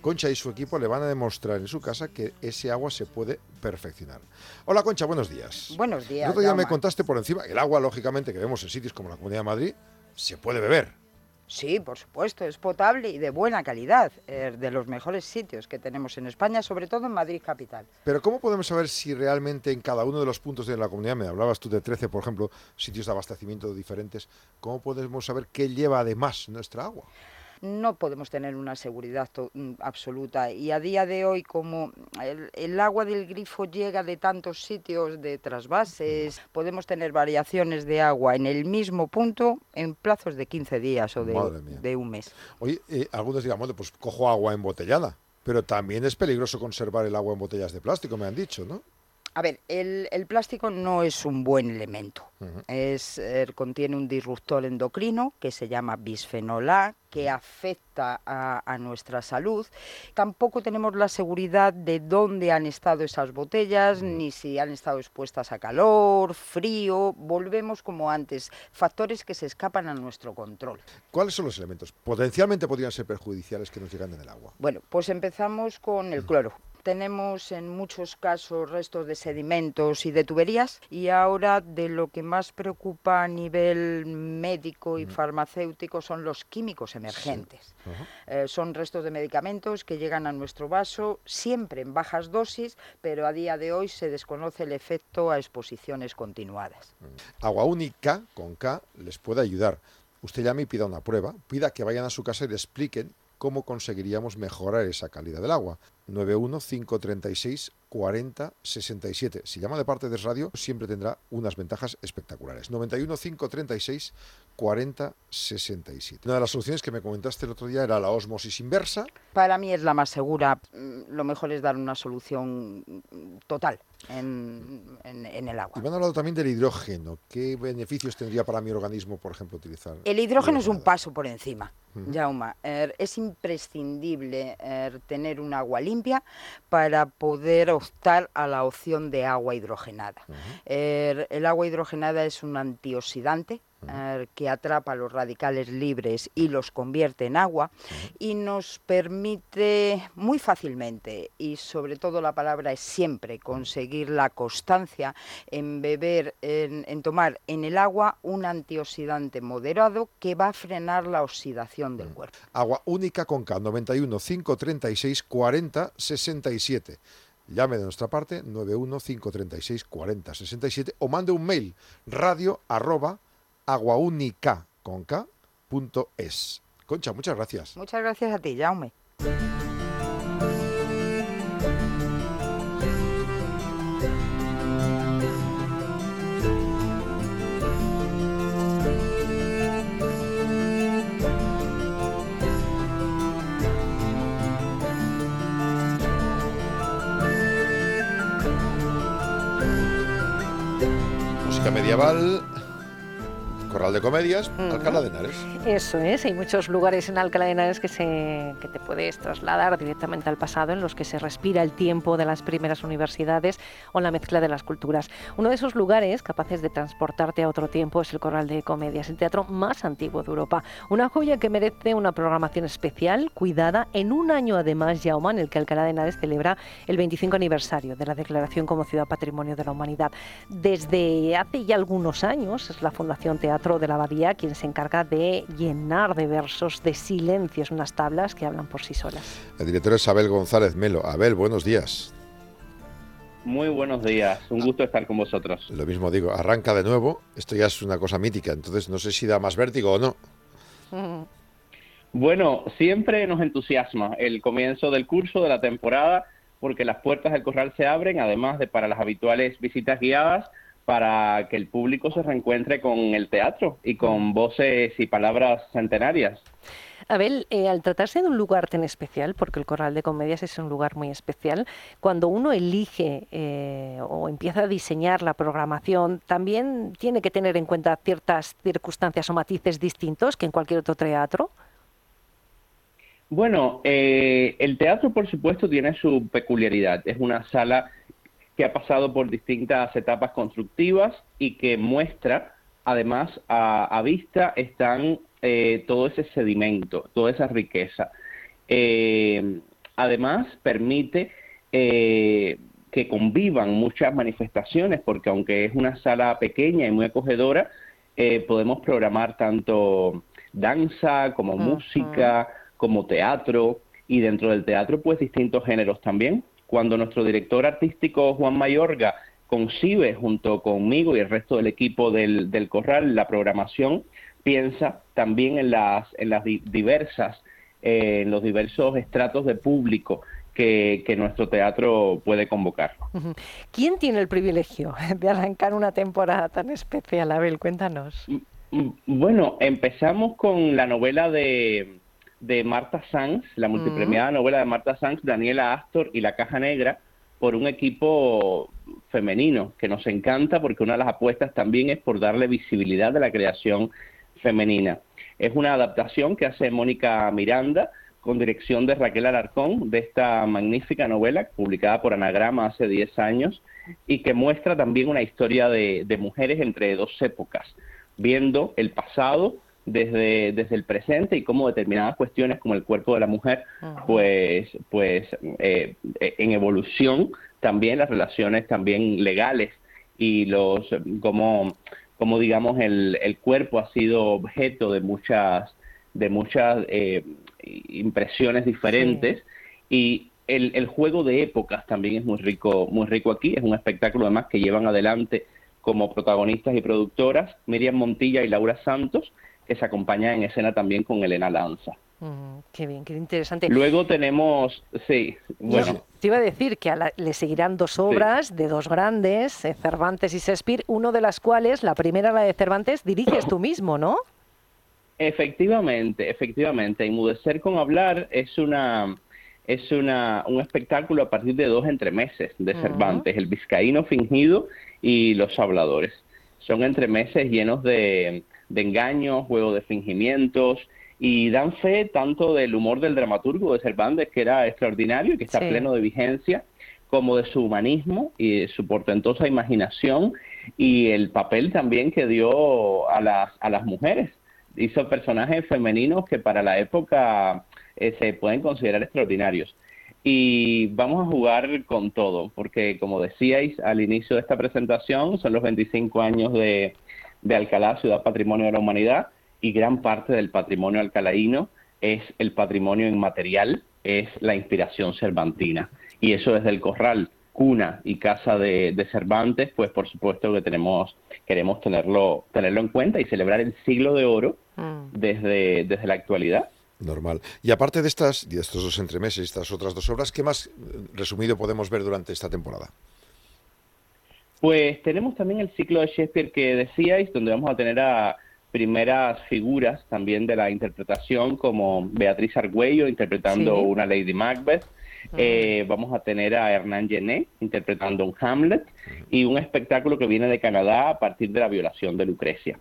Concha y su equipo le van a demostrar en su casa que ese agua se puede perfeccionar. Hola Concha, buenos días. Buenos días. El otro día me contaste por encima que el agua, lógicamente, que vemos en sitios como la Comunidad de Madrid, se puede beber. Sí, por supuesto, es potable y de buena calidad, eh, de los mejores sitios que tenemos en España, sobre todo en Madrid capital. Pero ¿cómo podemos saber si realmente en cada uno de los puntos de la comunidad, me hablabas tú de 13, por ejemplo, sitios de abastecimiento diferentes, ¿cómo podemos saber qué lleva además nuestra agua? No podemos tener una seguridad mm, absoluta y a día de hoy como el, el agua del grifo llega de tantos sitios, de trasvases, podemos tener variaciones de agua en el mismo punto en plazos de 15 días o de, de un mes. Oye, eh, algunos bueno, pues cojo agua embotellada, pero también es peligroso conservar el agua en botellas de plástico, me han dicho, ¿no? A ver, el, el plástico no es un buen elemento. Es, eh, contiene un disruptor endocrino que se llama bisfenol A, que afecta a, a nuestra salud. Tampoco tenemos la seguridad de dónde han estado esas botellas, ni si han estado expuestas a calor, frío. Volvemos como antes, factores que se escapan a nuestro control. ¿Cuáles son los elementos? Potencialmente podrían ser perjudiciales que nos llegan en el agua. Bueno, pues empezamos con el cloro. Tenemos en muchos casos restos de sedimentos y de tuberías y ahora de lo que más preocupa a nivel médico y farmacéutico son los químicos emergentes. Eh, son restos de medicamentos que llegan a nuestro vaso siempre en bajas dosis, pero a día de hoy se desconoce el efecto a exposiciones continuadas. Agua única, con K, les puede ayudar. Usted llame y pida una prueba, pida que vayan a su casa y le expliquen cómo conseguiríamos mejorar esa calidad del agua. 91536 40 67. Si llama de parte de Radio, siempre tendrá unas ventajas espectaculares. 91 536 40 67. Una de las soluciones que me comentaste el otro día era la osmosis inversa. Para mí es la más segura. Mm, Lo mejor es dar una solución total en, en- en el agua. Y me han hablado también del hidrógeno. ¿Qué beneficios tendría para mi organismo, por ejemplo, utilizar? El hidrógeno es un paso por encima. Ujú. Jauma, Er, es imprescindible er, tener un agua limpia limpia para poder optar a la opción de agua hidrogenada. el, el agua hidrogenada es un antioxidante eh, que atrapa los radicales libres y los convierte en agua y nos permite muy fácilmente y sobre todo la palabra es siempre conseguir la constancia en beber, en, en tomar en el agua un antioxidante moderado que va a frenar la oxidación del cuerpo. Agua única con K, 91 536 40 67. Llame de nuestra parte 91 536 40 67 o mande un mail radio arroba aguaunica con K, punto es. Concha, muchas gracias. Muchas gracias a ti, Jaume. Música medieval, Corral de Comedias, Alcalá de Henares. Eso es, hay muchos lugares en Alcalá de Henares que, se, que te puedes trasladar directamente al pasado, en los que se respira el tiempo de las primeras universidades o la mezcla de las culturas. Uno de esos lugares capaces de transportarte a otro tiempo es el Corral de Comedias, el teatro más antiguo de Europa. Una joya que merece una programación especial, cuidada, en un año además, Jaume, en el que Alcalá de Henares celebra el 25 aniversario de la declaración como Ciudad Patrimonio de la Humanidad. Desde hace ya algunos años es la Fundación Teatro de la Abadía quien se encarga de llenar de versos, de silencios, unas tablas que hablan por sí solas. El director es Abel González Melo. Abel, buenos días. Muy buenos días, un gusto estar con vosotros. Lo mismo digo, arranca de nuevo. Esto ya es una cosa mítica, entonces no sé si da más vértigo o no. Bueno, siempre nos entusiasma el comienzo del curso, de la temporada, porque las puertas del corral se abren, además de para las habituales visitas guiadas, para que el público se reencuentre con el teatro y con voces y palabras centenarias. Abel, eh, al tratarse de un lugar tan especial, porque el Corral de Comedias es un lugar muy especial, cuando uno elige eh, o empieza a diseñar la programación, también tiene que tener en cuenta ciertas circunstancias o matices distintos que en cualquier otro teatro. Bueno, eh, el teatro, por supuesto, tiene su peculiaridad. Es una sala que ha pasado por distintas etapas constructivas y que muestra, además, a, vista están eh, todo ese sedimento, toda esa riqueza. Eh, además, permite eh, que convivan muchas manifestaciones, porque aunque es una sala pequeña y muy acogedora, podemos programar tanto danza como música, como teatro, y dentro del teatro, pues distintos géneros también cuando nuestro director artístico Juan Mayorga concibe junto conmigo y el resto del equipo del, Corral la programación, piensa también en las, en las diversas, eh, en los diversos estratos de público que, que, nuestro teatro puede convocar. ¿Quién tiene el privilegio de arrancar una temporada tan especial, Abel? Cuéntanos. Mm, mm, bueno, empezamos con la novela de, de Marta Sanz, la multipremiada novela de Marta Sanz, Daniela Astor y La Caja Negra, por un equipo femenino que nos encanta porque una de las apuestas también es por darle visibilidad a la creación femenina. Es una adaptación que hace Mónica Miranda con dirección de Raquel Alarcón de esta magnífica novela publicada por Anagrama hace 10 años y que muestra también una historia de, de mujeres entre dos épocas, viendo el pasado desde, desde el presente y cómo determinadas cuestiones como el cuerpo de la mujer, pues, pues eh, en evolución también las relaciones también legales y los como, como digamos el, el cuerpo ha sido objeto de muchas de muchas eh, impresiones diferentes y el, el, juego de épocas también es muy rico muy rico aquí. Es un espectáculo además que llevan adelante como protagonistas y productoras Miriam Montilla y Laura Santos que se acompaña en escena también con Elena Lanza. Mm, qué bien, qué interesante. Luego tenemos, sí, bueno. te iba a decir que le seguirán dos obras de dos grandes, eh, Cervantes y Shakespeare, uno de las cuales, la primera, la de Cervantes, diriges tú mismo, ¿no? Efectivamente, efectivamente. Inmudecer con hablar es una es una, un espectáculo a partir de dos entremeses de Cervantes, el vizcaíno fingido y los habladores. Son entremeses llenos de, de engaños, juego de fingimientos y dan fe tanto del humor del dramaturgo de Cervantes, que era extraordinario y que está Sí. pleno de vigencia, como de su humanismo y de su portentosa imaginación y el papel también que dio a las, a las mujeres. Hizo personajes femeninos que para la época eh, se pueden considerar extraordinarios. Y vamos a jugar con todo, porque como decíais al inicio de esta presentación, son los 25 años de, de Alcalá, Ciudad Patrimonio de la Humanidad, y gran parte del patrimonio alcalaíno es el patrimonio inmaterial, es la inspiración cervantina. Y eso desde el Corral, cuna y casa de, de Cervantes, pues por supuesto que tenemos, queremos tenerlo, tenerlo en cuenta y celebrar el siglo de oro desde, desde la actualidad. Normal. Y aparte de estas, de estos dos entremeses y estas otras dos obras, ¿qué más eh, resumido podemos ver durante esta temporada? Pues tenemos también el ciclo de Shakespeare que decíais, donde vamos a tener a primeras figuras también de la interpretación, como Beatriz Argüello interpretando Sí. una Lady Macbeth. Eh, vamos a tener a Hernán Genet interpretando un Hamlet y un espectáculo que viene de Canadá a partir de la violación de Lucrecia.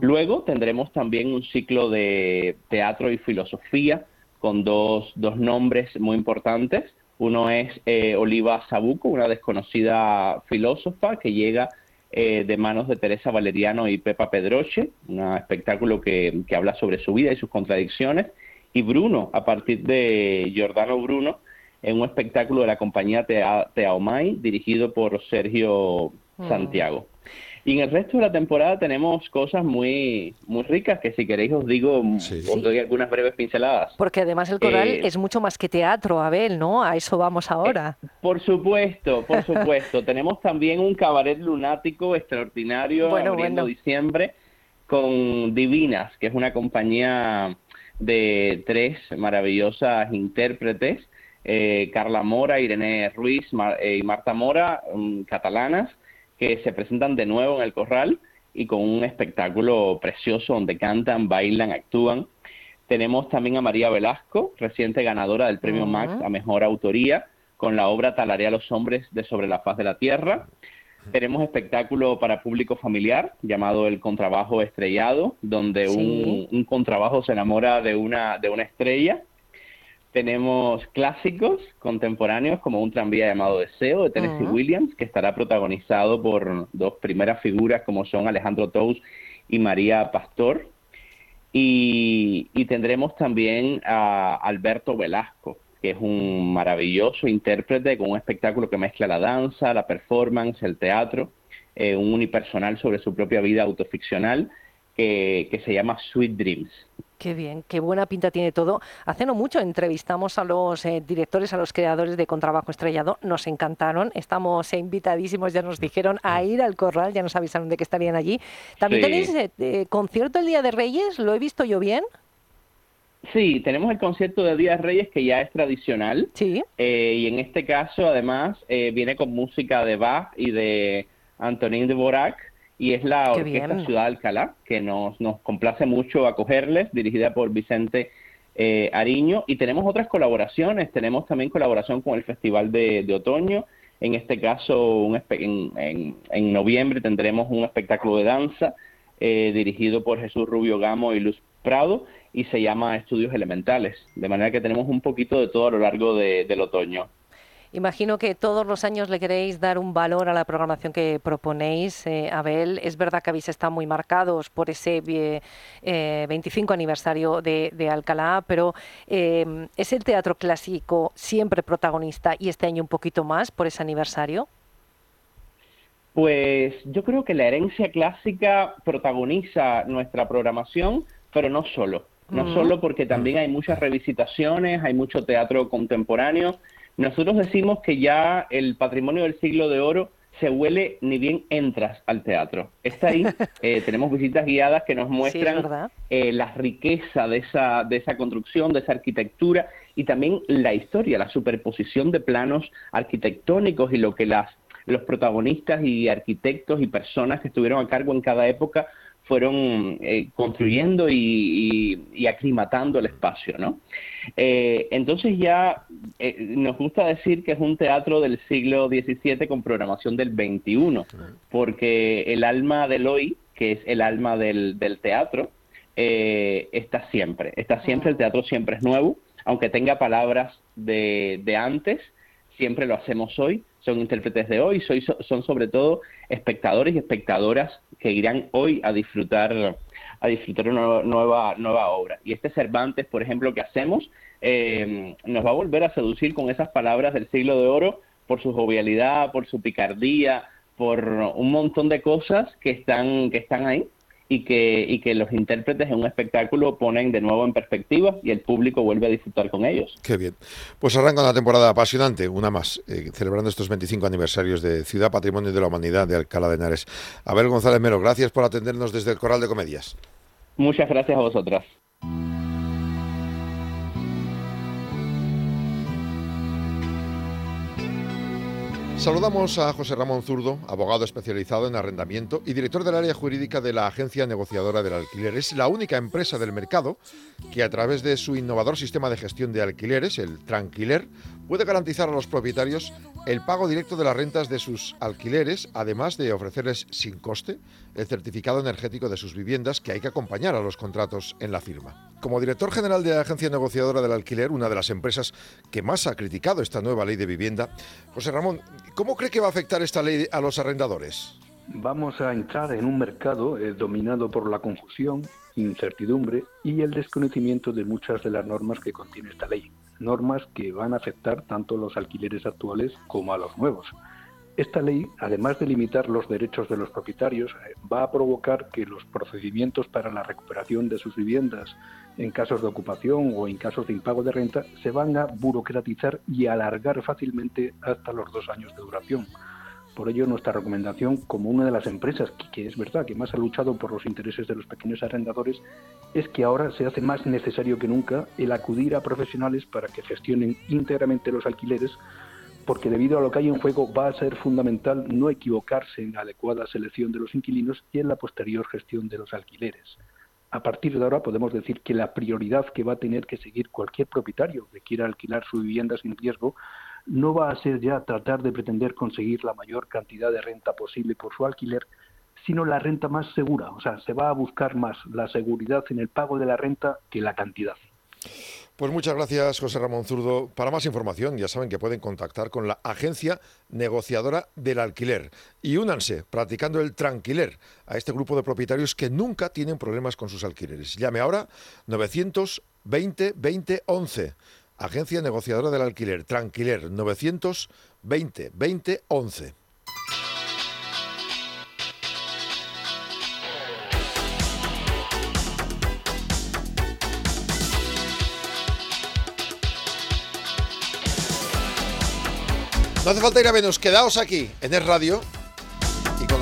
Luego tendremos también un ciclo de teatro y filosofía con dos, dos nombres muy importantes. Uno es eh, Oliva Sabuco, una desconocida filósofa que llega eh, de manos de Teresa Valeriano y Pepa Pedroche, un espectáculo que, que habla sobre su vida y sus contradicciones. Y Bruno, a partir de Giordano Bruno, en un espectáculo de la compañía Tea- Teaomai, dirigido por Sergio Mm. Santiago. Y en el resto de la temporada tenemos cosas muy, muy ricas que si queréis os digo, os doy algunas breves pinceladas. Porque además el coral Eh, es mucho más que teatro, Abel, ¿no? A eso vamos ahora. Por supuesto, por supuesto. Tenemos también un cabaret lunático extraordinario Bueno, abriendo bueno. diciembre con Divinas, que es una compañía de tres maravillosas intérpretes, eh, Carla Mora, Irene Ruiz Mar- eh, y Marta Mora, mm, catalanas, que se presentan de nuevo en el Corral y con un espectáculo precioso donde cantan, bailan, actúan. Tenemos también a María Velasco, reciente ganadora del premio. Max a Mejor Autoría, con la obra Talaré a los hombres de Sobre la faz de la tierra. Tenemos espectáculo para público familiar llamado El Contrabajo Estrellado, donde Sí. un, un contrabajo se enamora de una, de una estrella. Tenemos clásicos contemporáneos como un tranvía llamado Deseo de Tennessee. Williams, que estará protagonizado por dos primeras figuras como son Alejandro Tous y María Pastor. Y, y tendremos también a Alberto Velasco, que es un maravilloso intérprete con un espectáculo que mezcla la danza, la performance, el teatro, eh, un unipersonal sobre su propia vida autoficcional que, que se llama Sweet Dreams. Qué bien, qué buena pinta tiene todo. Hace no mucho entrevistamos a los eh, directores, a los creadores de Contrabajo Estrellado, nos encantaron, estamos eh, invitadísimos, ya nos dijeron a ir al corral, ya nos avisaron de que estarían allí. También Sí. tenéis eh, eh, concierto el Día de Reyes, ¿lo he visto yo bien? Sí, tenemos el concierto de Días Reyes que ya es tradicional. Sí. Eh, y en este caso, además, viene con música de Bach y de Antonín de Borac. Y es la Qué Orquesta bien. Ciudad de Alcalá, que nos, nos complace mucho acogerles, dirigida por Vicente eh, Ariño. Y tenemos otras colaboraciones. Tenemos también colaboración con el Festival de, de Otoño. En este caso, un en, en- en noviembre tendremos un espectáculo de danza eh, dirigido por Jesús Rubio Gamo y Luz Prado y se llama Estudios Elementales. De manera que tenemos un poquito de todo a lo largo de- del otoño. Imagino que todos los años le queréis dar un valor a la programación que proponéis, eh, Abel. Es verdad que habéis estado muy marcados por ese eh, eh, 25 aniversario de, de Alcalá, pero eh, ¿es el teatro clásico siempre protagonista y este año un poquito más por ese aniversario? Pues yo creo que la herencia clásica protagoniza nuestra programación, pero no solo. No solo porque también hay muchas revisitaciones, hay mucho teatro contemporáneo. Nosotros decimos que ya el patrimonio del siglo de oro se huele ni bien entras al teatro. Está ahí. Eh, tenemos visitas guiadas que nos muestran eh, la riqueza de esa, de esa construcción, de esa arquitectura y también la historia, la superposición de planos arquitectónicos y lo que las, los protagonistas y arquitectos y personas que estuvieron a cargo en cada época fueron eh, construyendo y, y- y aclimatando el espacio, ¿no? Eh, entonces ya eh, nos gusta decir que es un teatro del siglo XVII con programación del XXI, porque el alma del hoy, que es el alma del, del teatro, eh, está siempre. Está siempre, el teatro siempre es nuevo, aunque tenga palabras de, de antes, siempre lo hacemos hoy. Son intérpretes de hoy, soy, son sobre todo espectadores y espectadoras que irán hoy a disfrutar a disfrutar una nueva, nueva obra. Y este Cervantes, por ejemplo, que hacemos, eh, nos va a volver a seducir con esas palabras del siglo de oro por su jovialidad, por su picardía, por un montón de cosas que están, que están ahí y que, y que los intérpretes en un espectáculo ponen de nuevo en perspectiva y el público vuelve a disfrutar con ellos. Qué bien. Pues arranca una temporada apasionante, una más, eh, celebrando estos 25 aniversarios de Ciudad Patrimonio de la Humanidad de Alcalá de Henares. Abel González Mero, gracias por atendernos desde el Coral de Comedias. Muchas gracias a vosotras. Saludamos a José Ramón Zurdo, abogado especializado en arrendamiento y director del área jurídica de la Agencia Negociadora del Alquiler. Es la única empresa del mercado que a través de su innovador sistema de gestión de alquileres, el Tranquiler, puede garantizar a los propietarios el pago directo de las rentas de sus alquileres, además de ofrecerles sin coste el certificado energético de sus viviendas que hay que acompañar a los contratos en la firma. Como director general de la Agencia Negociadora del Alquiler, una de las empresas que más ha criticado esta nueva ley de vivienda, José Ramón, ¿cómo cree que va a afectar esta ley a los arrendadores? Vamos a entrar en un mercado eh, dominado por la confusión, incertidumbre y el desconocimiento de muchas de las normas que contiene esta ley. Normas que van a afectar tanto a los alquileres actuales como a los nuevos. Esta ley, además de limitar los derechos de los propietarios, eh, va a provocar que los procedimientos para la recuperación de sus viviendas en casos de ocupación o en casos de impago de renta se van a burocratizar y alargar fácilmente hasta los dos años de duración. Por ello, nuestra recomendación, como una de las empresas que, es verdad que más ha luchado por los intereses de los pequeños arrendadores, es que ahora se hace más necesario que nunca el acudir a profesionales para que gestionen íntegramente los alquileres, porque debido a lo que hay en juego va a ser fundamental no equivocarse en la adecuada selección de los inquilinos y en la posterior gestión de los alquileres. A partir de ahora podemos decir que la prioridad que va a tener que seguir cualquier propietario que quiera alquilar su vivienda sin riesgo no va a ser ya tratar de pretender conseguir la mayor cantidad de renta posible por su alquiler, sino la renta más segura. O sea, se va a buscar más la seguridad en el pago de la renta que la cantidad. Pues muchas gracias, José Ramón Zurdo. Para más información, ya saben que pueden contactar con la agencia negociadora del alquiler y únanse practicando el tranquiler a este grupo de propietarios que nunca tienen problemas con sus alquileres. Llame ahora 920 20 11. Agencia negociadora del alquiler, Tranquiler 920 20 11. No hace falta ir a menos, quedaos aquí en el radio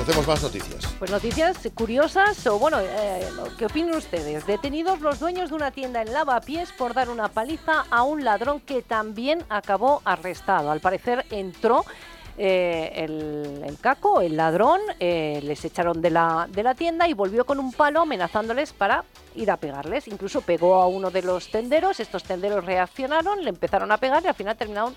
conocemos más noticias. Pues noticias curiosas, o bueno, eh, ¿qué opinan ustedes? Detenidos los dueños de una tienda en Lavapiés por dar una paliza a un ladrón que también acabó arrestado. Al parecer entró eh, el, caco, el ladrón, eh, les echaron de la, de la tienda y volvió con un palo amenazándoles para ir a pegarles. Incluso pegó a uno de los tenderos, estos tenderos reaccionaron, le empezaron a pegar y al final terminaron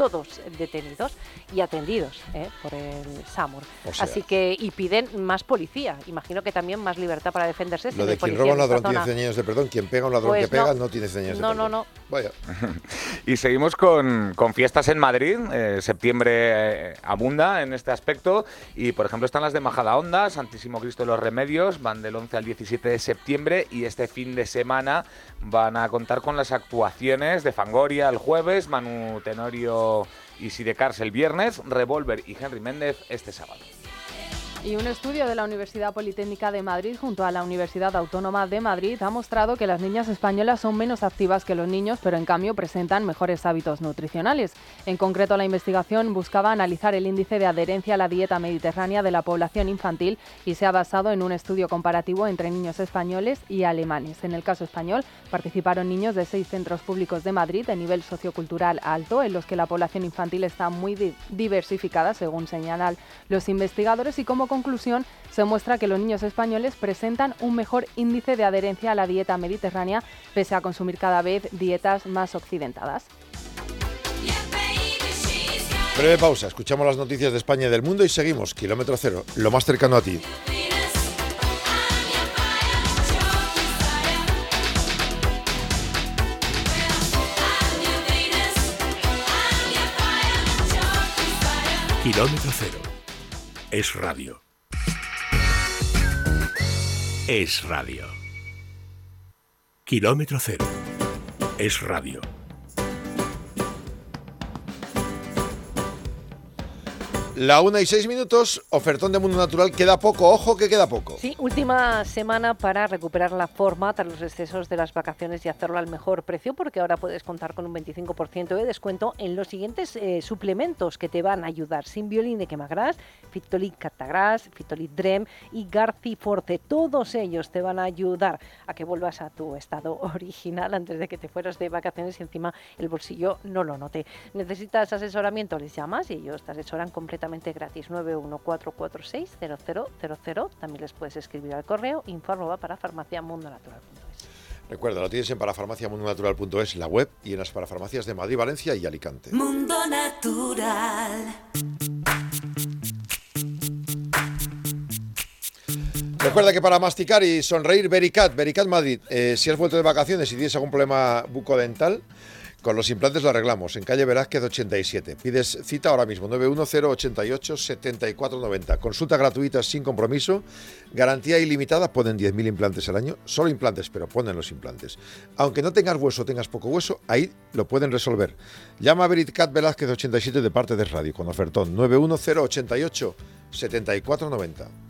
todos detenidos y atendidos ¿eh? por el SAMUR. Así que, y piden más policía. Imagino que también más libertad para defenderse. Lo de quien roba un ladrón tiene 100 años de perdón, quien pega a un ladrón Pues que pega no. no, tiene 100 años de No, perdón. no, no. Vaya. Y seguimos con, con fiestas en Madrid. Eh, septiembre eh, abunda en este aspecto. Y, por ejemplo, están las de Majada Honda, Santísimo Cristo de los Remedios, van del 11 al 17 de septiembre. Y este fin de semana van a contar con las actuaciones de Fangoria el jueves, Manu Tenorio y Sidecars el viernes, Revolver y Henry Méndez este sábado. Y un estudio de la Universidad Politécnica de Madrid junto a la Universidad Autónoma de Madrid ha mostrado que las niñas españolas son menos activas que los niños, pero en cambio presentan mejores hábitos nutricionales. En concreto, la investigación buscaba analizar el índice de adherencia a la dieta mediterránea de la población infantil y se ha basado en un estudio comparativo entre niños españoles y alemanes. En el caso español, participaron niños de seis centros públicos de Madrid de nivel sociocultural alto, en los que la población infantil está muy di- diversificada, según señalan los investigadores, y como conclusión se muestra que los niños españoles presentan un mejor índice de adherencia a la dieta mediterránea pese a consumir cada vez dietas más occidentadas. Breve pausa, escuchamos las noticias de España y del mundo y seguimos, kilómetro cero, lo más cercano a ti. Kilómetro cero es radio. Es radio. Kilómetro cero. Es radio. La una y seis minutos, ofertón de Mundo Natural, queda poco, ojo que queda poco. Sí, última semana para recuperar la forma tras los excesos de las vacaciones y hacerlo al mejor precio, porque ahora puedes contar con un 25% de descuento en los siguientes eh, suplementos que te van a ayudar. Sin de Quemagras, Fitolit Catagras, Fitolit Drem y Garci Forte. Todos ellos te van a ayudar a que vuelvas a tu estado original antes de que te fueras de vacaciones y encima el bolsillo no lo note. ¿Necesitas asesoramiento? Les llamas y ellos te asesoran completamente gratis 914460000. También les puedes escribir al correo info para farmaciamundonatural.es. Recuerda, lo tienes en parafarmaciamundonatural.es, la web y en las parafarmacias de Madrid, Valencia y Alicante. Mundo Natural. Recuerda que para masticar y sonreír, Vericat, Vericat Madrid. Eh, si has vuelto de vacaciones y tienes algún problema bucodental, con los implantes lo arreglamos en calle Velázquez 87. Pides cita ahora mismo 91088 7490. Consulta gratuita sin compromiso. Garantía ilimitada. Ponen 10.000 implantes al año. Solo implantes, pero ponen los implantes. Aunque no tengas hueso tengas poco hueso, ahí lo pueden resolver. Llama a Veritcat Velázquez 87 de parte de Radio con ofertón 91088 7490. Muebles Adama.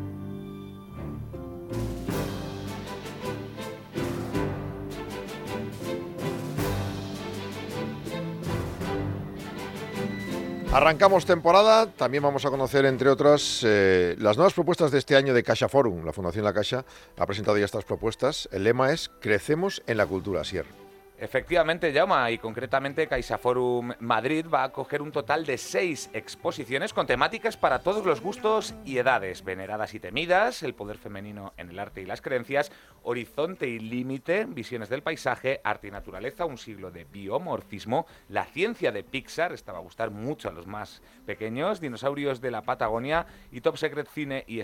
Arrancamos temporada, también vamos a conocer, entre otras, eh, las nuevas propuestas de este año de Caixa Forum. La Fundación La Caixa ha presentado ya estas propuestas. El lema es Crecemos en la cultura, Sier. Efectivamente, llama y concretamente CaixaForum Madrid va a acoger un total de seis exposiciones con temáticas para todos los gustos y edades, veneradas y temidas, el poder femenino en el arte y las creencias, horizonte y límite, visiones del paisaje, arte y naturaleza, un siglo de biomorfismo, la ciencia de Pixar, esta va a gustar mucho a los más pequeños, dinosaurios de la Patagonia y Top Secret Cine. Y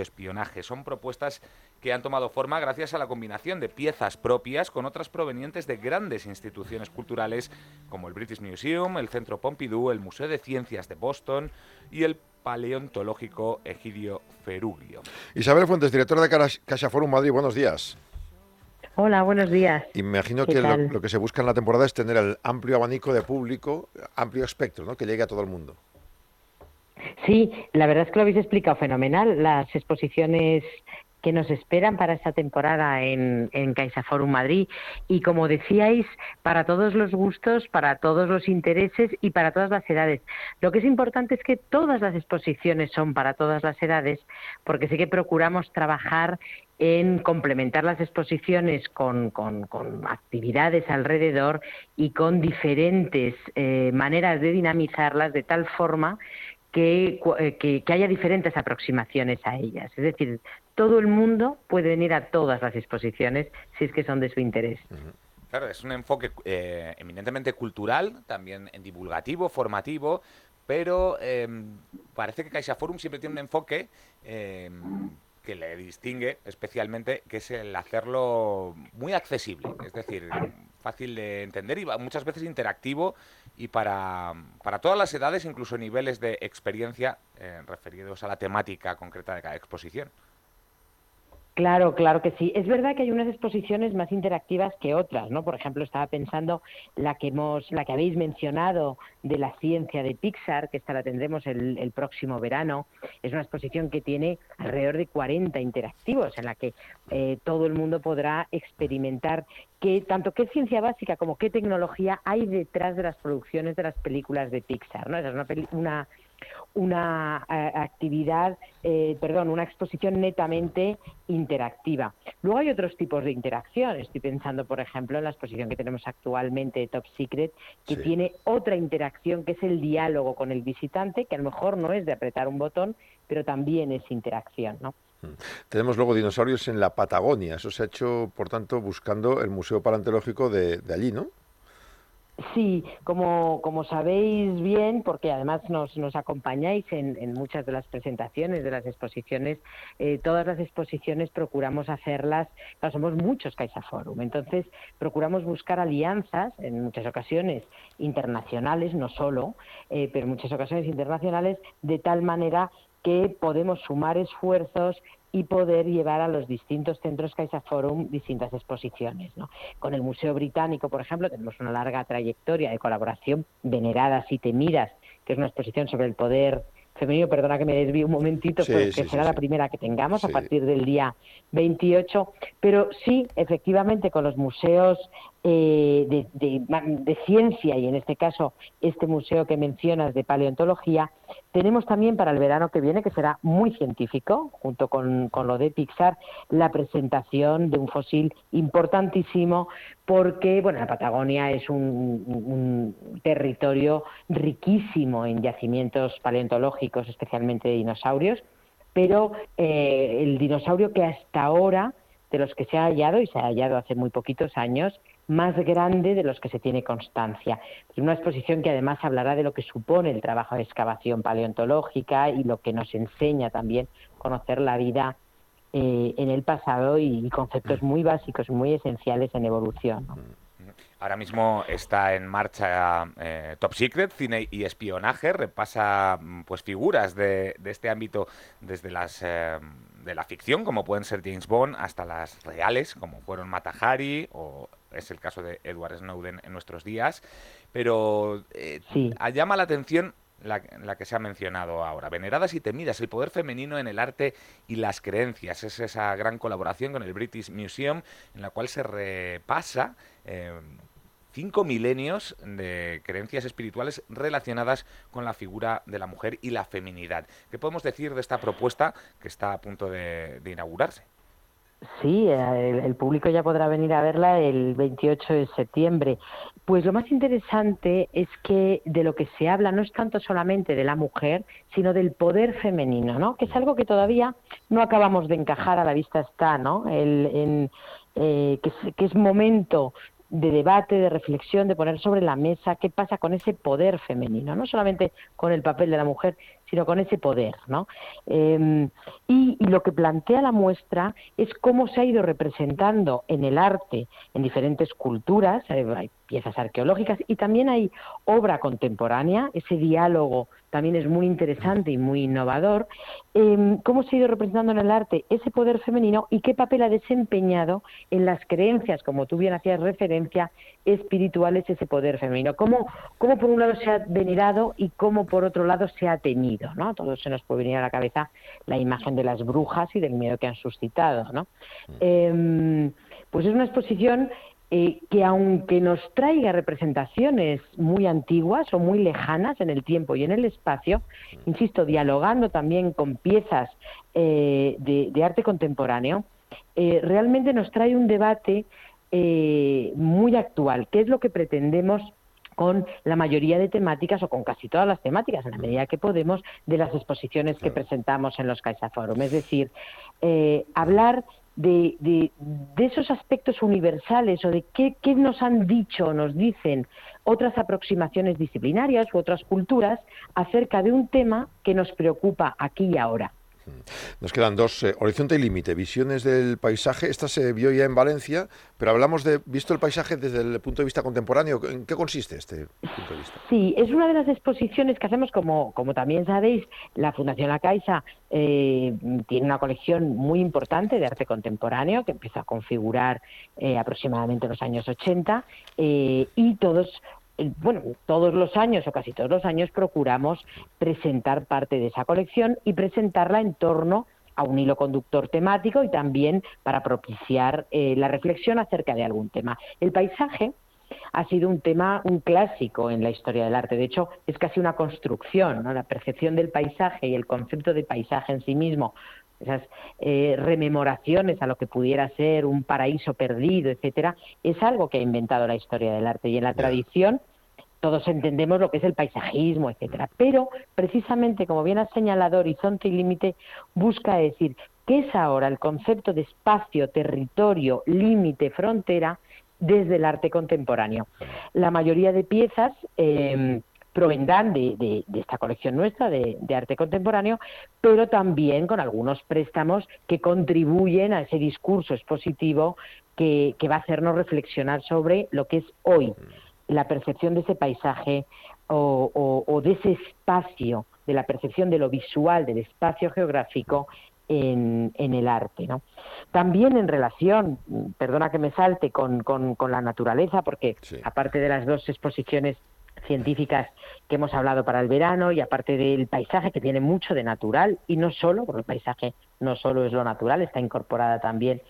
espionaje. Son propuestas que han tomado forma gracias a la combinación de piezas propias con otras provenientes de grandes instituciones culturales como el British Museum, el Centro Pompidou, el Museo de Ciencias de Boston y el Paleontológico Egidio Ferugio. Isabel Fuentes, directora de Caixa Forum Madrid, buenos días. Hola, buenos días. Imagino que lo, que se busca en la temporada es tener el amplio abanico de público, amplio espectro, ¿no? que llegue a todo el mundo. Sí, la verdad es que lo habéis explicado fenomenal. Las exposiciones que nos esperan para esta temporada en, en CaixaForum Madrid. Y como decíais, para todos los gustos, para todos los intereses y para todas las edades. Lo que es importante es que todas las exposiciones son para todas las edades, porque sí que procuramos trabajar en complementar las exposiciones con, actividades alrededor y con diferentes eh, maneras de dinamizarlas de tal forma que, que, haya diferentes aproximaciones a ellas. Es decir, todo el mundo puede venir a todas las exposiciones si es que son de su interés. Claro, es un enfoque eh, eminentemente cultural, también divulgativo, formativo, pero em, parece que Caixa Forum siempre tiene un enfoque que le distingue especialmente, que es el hacerlo muy accesible, es decir, fácil de entender y muchas veces interactivo y para, para todas las edades, incluso niveles de experiencia eh, referidos a la temática concreta de cada exposición. Claro, claro que sí. Es verdad que hay unas exposiciones más interactivas que otras, ¿no? Por ejemplo, estaba pensando la que hemos, la que habéis mencionado de la ciencia de Pixar, que esta la tendremos el, próximo verano. Es una exposición que tiene alrededor de 40 interactivos, en la que eh, todo el mundo podrá experimentar que tanto qué ciencia básica como qué tecnología hay detrás de las producciones de las películas de Pixar, ¿no? Esa es una, una una actividad, eh, perdón, una exposición netamente interactiva. Luego hay otros tipos de interacción. Estoy pensando, por ejemplo, en la exposición que tenemos actualmente de Top Secret, que tiene otra interacción que es el diálogo con el visitante, que a lo mejor no es de apretar un botón, pero también es interacción, ¿no? Mm. Tenemos luego dinosaurios en la Patagonia. Eso se ha hecho, por tanto, buscando el Museo Paleontológico de allí, ¿no? Sí, como, como sabéis bien, porque además nos, nos acompañáis en, en muchas de las presentaciones, de las exposiciones, eh, todas las exposiciones procuramos hacerlas, claro, somos muchos CaixaForum, entonces procuramos buscar alianzas, en muchas ocasiones internacionales, no solo, eh, pero en muchas ocasiones internacionales, de tal manera que podemos sumar esfuerzos y poder llevar a los distintos centros CaixaForum distintas exposiciones. ¿no? Con el Museo Británico, por ejemplo, tenemos una larga trayectoria de colaboración, Veneradas y Temidas, que es una exposición sobre el poder femenino, perdona que me desvíe un momentito, Sí, será sí. la primera que tengamos a partir del día 28, pero sí, efectivamente, con los museos eh, de, de- ciencia y en este caso este museo que mencionas de paleontología, tenemos también para el verano que viene, que será muy científico, junto con, con lo de Pixar, la presentación de un fósil importantísimo, porque bueno, la Patagonia es un, un territorio riquísimo en yacimientos paleontológicos, especialmente de dinosaurios, pero eh, el dinosaurio que hasta ahora, de los que se ha hallado, y se ha hallado hace muy poquitos años, más grande de los que se tiene constancia. Una exposición que además hablará de lo que supone el trabajo de excavación paleontológica y lo que nos enseña también conocer la vida eh, en el pasado y conceptos muy básicos, muy esenciales en evolución. ¿no? Ahora mismo está en marcha eh, Top Secret, cine y espionaje, repasa mm, pues figuras de, este ámbito desde las eh, de la ficción, como pueden ser James Bond, hasta las reales, como fueron Mata Hari o es el caso de Edward Snowden en nuestros días. Pero eh, llama la atención la, la que se ha mencionado ahora, veneradas y temidas, el poder femenino en el arte y las creencias. Es esa gran colaboración con el British Museum en la cual se repasa eh, cinco milenios de creencias espirituales relacionadas con la figura de la mujer y la feminidad. ¿Qué podemos decir de esta propuesta que está a punto de, de inaugurarse? Sí, el, el público ya podrá venir a verla el 28 de septiembre. Pues lo más interesante es que de lo que se habla no es tanto solamente de la mujer, sino del poder femenino, ¿no? Que es algo que todavía no acabamos de encajar a la vista está, ¿no? El, en, eh, que, que es momento de debate, de reflexión, de poner sobre la mesa qué pasa con ese poder femenino, no solamente con el papel de la mujer, sino con ese poder, ¿no? Eh, y, lo que plantea la muestra es cómo se ha ido representando en el arte, en diferentes culturas, hay piezas arqueológicas y también hay obra contemporánea, ese diálogo también es muy interesante y muy innovador, eh, cómo se ha ido representando en el arte ese poder femenino y qué papel ha desempeñado en las creencias, como tú bien hacías referencia, espirituales ese poder femenino, cómo, cómo por un lado se ha venerado y cómo por otro lado se ha temido, ¿no? Todo se nos puede venir a la cabeza la imagen de las brujas y del miedo que han suscitado, ¿no? Eh, pues es una exposición eh, que aunque nos traiga representaciones muy antiguas o muy lejanas en el tiempo y en el espacio, insisto, dialogando también con piezas eh, de, de, arte contemporáneo, eh, realmente nos trae un debate muy actual, que es lo que pretendemos con la mayoría de temáticas o con casi todas las temáticas, en la medida que podemos, de las exposiciones que presentamos en los CaixaForum. Es decir, eh, hablar de, de, de, esos aspectos universales o de qué, qué nos han dicho o nos dicen otras aproximaciones disciplinarias u otras culturas acerca de un tema que nos preocupa aquí y ahora. Nos quedan dos, eh, Horizonte y Límite, visiones del paisaje. Esta se vio ya en Valencia, pero hablamos de visto el paisaje desde el punto de vista contemporáneo. ¿En qué consiste este punto de vista? Sí, es una de las exposiciones que hacemos, como, como también sabéis, la Fundación La Caixa eh, tiene una colección muy importante de arte contemporáneo que empieza a configurar eh, aproximadamente en los años 80 eh, y todos bueno, todos los años o casi todos los años procuramos presentar parte de esa colección y presentarla en torno a un hilo conductor temático y también para propiciar eh, la reflexión acerca de algún tema. El paisaje ha sido un tema, un clásico en la historia del arte. De hecho, es casi una construcción, ¿no? La percepción del paisaje y el concepto de paisaje en sí mismo esas eh, rememoraciones a lo que pudiera ser un paraíso perdido, etcétera, es algo que ha inventado la historia del arte y en la tradición todos entendemos lo que es el paisajismo, etcétera. Pero precisamente, como bien ha señalado, Horizonte y Límite busca decir qué es ahora el concepto de espacio, territorio, límite, frontera desde el arte contemporáneo. La mayoría de piezas eh, provendrán de, esta colección nuestra de, arte contemporáneo, pero también con algunos préstamos que contribuyen a ese discurso expositivo que, va a hacernos reflexionar sobre lo que es hoy la percepción de ese paisaje o, de ese espacio, de la percepción de lo visual, del espacio geográfico en, el arte. ¿no? También en relación, perdona que me salte, con, la naturaleza, porque aparte de las dos exposiciones científicas que hemos hablado para el verano y aparte del paisaje que tiene mucho de natural y no solo, porque el paisaje no solo es lo natural, está incorporada también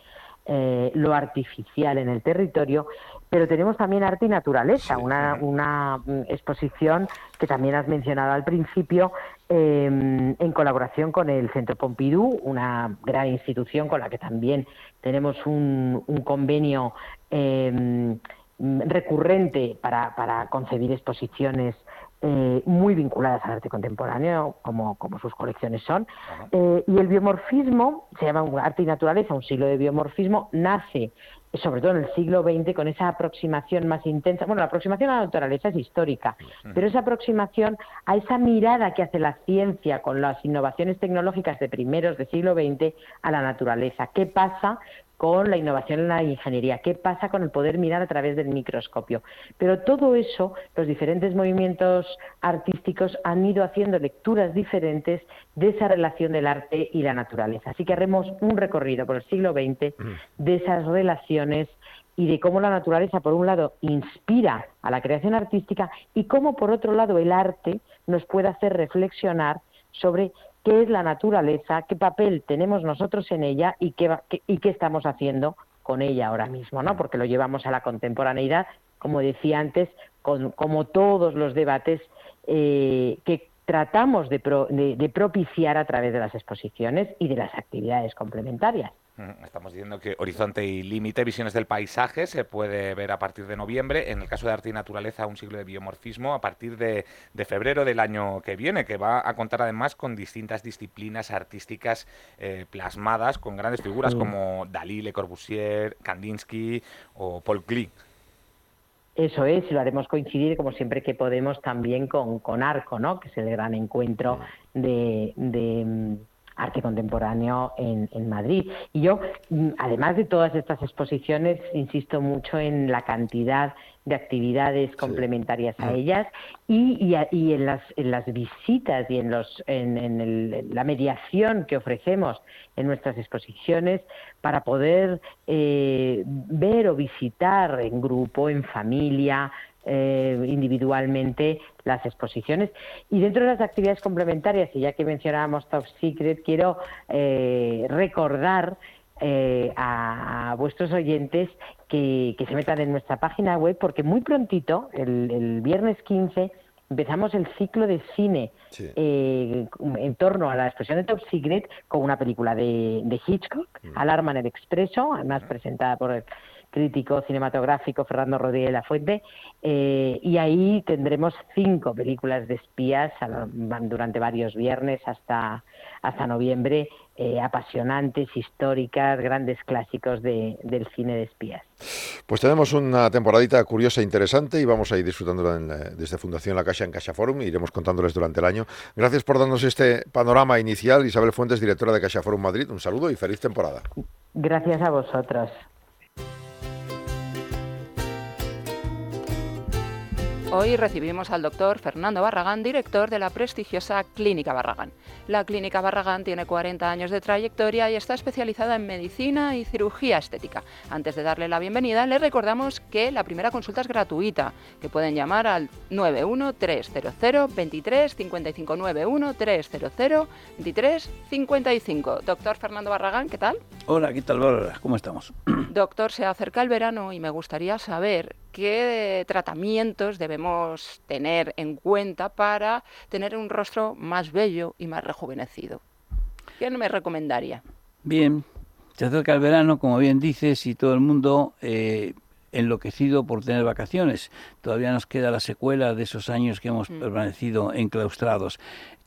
eh, lo artificial en el territorio, pero tenemos también arte y naturaleza, una, una, mm, exposición que también has mencionado al principio em, en colaboración con el Centro Pompidou, una gran institución con la que también tenemos un, un convenio em, recurrente para, para concebir exposiciones eh, muy vinculadas al arte contemporáneo, como, como sus colecciones son. Eh, y el biomorfismo, se llama Arte y Naturaleza, un siglo de biomorfismo, nace sobre todo en el siglo XX, con esa aproximación más intensa. Bueno, la aproximación a la naturaleza es histórica, pero esa aproximación a esa mirada que hace la ciencia con las innovaciones tecnológicas de primeros del siglo XX a la naturaleza. ¿Qué pasa con la innovación en la ingeniería, qué pasa con el poder mirar a través del microscopio. Pero todo eso, los diferentes movimientos artísticos han ido haciendo lecturas diferentes de esa relación del arte y la naturaleza. Así que haremos un recorrido por el siglo XX de esas relaciones y de cómo la naturaleza, por un lado, inspira a la creación artística y cómo, por otro lado, el arte nos puede hacer reflexionar sobre qué es la naturaleza, qué papel tenemos nosotros en ella y qué, y qué estamos haciendo con ella ahora mismo, ¿no? Porque lo llevamos a la contemporaneidad, como decía antes, con, como todos los debates eh, que tratamos de propiciar a través de las exposiciones y de las actividades complementarias. Estamos diciendo que Horizonte y Límite, Visiones del Paisaje, se puede ver a partir de noviembre. En el caso de Arte y Naturaleza, un siglo de biomorfismo, a partir de, febrero del año que viene, que va a contar además con distintas disciplinas artísticas eh, plasmadas, con grandes figuras mm. como Dalí, Le Corbusier, Kandinsky o Paul Klee. Eso es, y lo haremos coincidir, como siempre que podemos, también con, con Arco, ¿no? que es el gran encuentro mm. de arte contemporáneo en, Madrid. Y yo, mm, además de todas estas exposiciones, insisto mucho en la cantidad de actividades complementarias a ellas y, y, en, las, en, las, visitas y en, los, en, la mediación que ofrecemos en nuestras exposiciones para poder eh, ver o visitar en grupo, en familia, eh, individualmente las exposiciones. Y dentro de las actividades complementarias, y ya que mencionábamos Top Secret, quiero eh, recordar eh, a, vuestros oyentes que, se metan en nuestra página web porque muy prontito, el, viernes 15, empezamos el ciclo de cine en torno a la exposición de Top Secret con una película de, Hitchcock, mm. Alarma en el Expreso, además mm. presentada por el crítico cinematográfico Fernando Rodríguez La Fuente, eh, y ahí tendremos cinco películas de espías durante varios viernes hasta, hasta noviembre, eh, apasionantes, históricas, grandes clásicos del cine de espías. Pues tenemos una temporadita curiosa e interesante y vamos a ir disfrutándola desde Fundación La Caixa en Caixa Forum y iremos contándoles durante el año. Gracias por darnos este panorama inicial. Isabel Fuentes, directora de Caixa Forum Madrid, un saludo y feliz temporada. Gracias a vosotros. Hoy recibimos al doctor Fernando Barragán, director de la prestigiosa Clínica Barragán. La Clínica Barragán tiene 40 años de trayectoria y está especializada en medicina y cirugía estética. Antes de darle la bienvenida, le recordamos que la primera consulta es gratuita, que pueden llamar al 91300 23 55 91300 23 55. Doctor Fernando Barragán, ¿qué tal? Hola, ¿qué tal, Bárbara? ¿Cómo estamos? Doctor, se acerca el verano y me gustaría saber qué tratamientos debemos tener en cuenta para tener un rostro más bello y más rejuvenecido. ¿Qué me recomendaría? Bien, se acerca el verano, como bien dices, y todo el mundo eh, enloquecido por tener vacaciones. Todavía nos queda la secuela de esos años que hemos permanecido enclaustrados.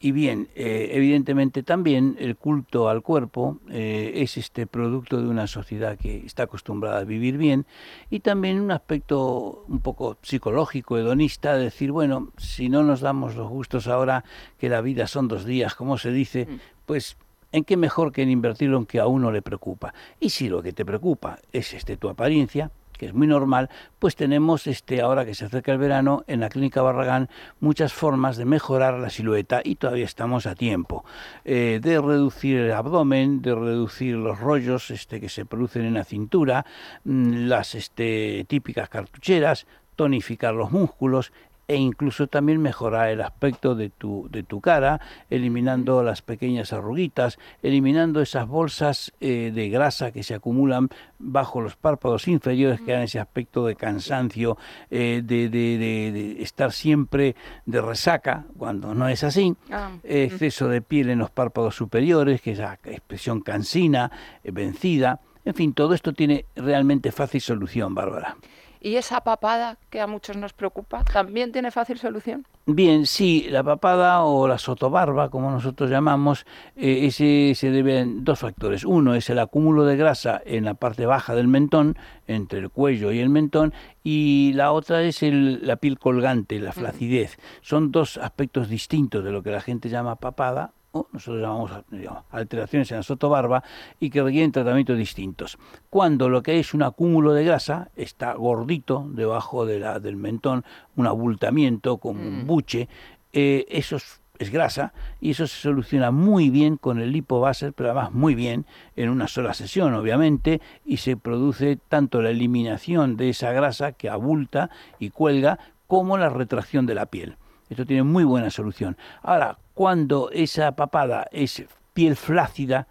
Y bien, eh, evidentemente también el culto al cuerpo eh, es este producto de una sociedad que está acostumbrada a vivir bien y también un aspecto un poco psicológico, hedonista, de decir, bueno, si no nos damos los gustos ahora que la vida son dos días, como se dice, pues ¿en qué mejor que en invertirlo en que a uno le preocupa? Y si lo que te preocupa es este tu apariencia, que es muy normal, pues tenemos este ahora que se acerca el verano en la clínica Barragán muchas formas de mejorar la silueta y todavía estamos a tiempo eh, de reducir el abdomen, de reducir los rollos este que se producen en la cintura, mm, las este, típicas cartucheras, tonificar los músculos, e incluso también mejorar el aspecto de tu, de tu cara, eliminando las pequeñas arruguitas, eliminando esas bolsas eh, de grasa que se acumulan bajo los párpados inferiores, que dan ese aspecto de cansancio, eh, de, de, de, estar siempre de resaca, cuando no es así, Ah, exceso de piel en los párpados superiores, que es la expresión cansina, eh, vencida, en fin, todo esto tiene realmente fácil solución, Bárbara. ¿Y esa papada que a muchos nos preocupa también tiene fácil solución? Bien, sí, la papada o la sotobarba, como nosotros llamamos, eh, ese se debe a dos factores. Uno es el acúmulo de grasa en la parte baja del mentón, entre el cuello y el mentón, y la otra es el- la piel colgante, la flacidez. Son dos aspectos distintos de lo que la gente llama papada o nosotros llamamos digamos, alteraciones en la sotobarba y que requieren tratamientos distintos. Cuando lo que es un acúmulo de grasa, está gordito debajo de la, del mentón, un abultamiento como un buche, eh, eso es, es grasa y eso se soluciona muy bien con el lipobaser, pero además muy bien en una sola sesión, obviamente, y se produce tanto la eliminación de esa grasa que abulta y cuelga como la retracción de la piel. Esto tiene muy buena solución. Ahora, cuando esa papada es piel flácida,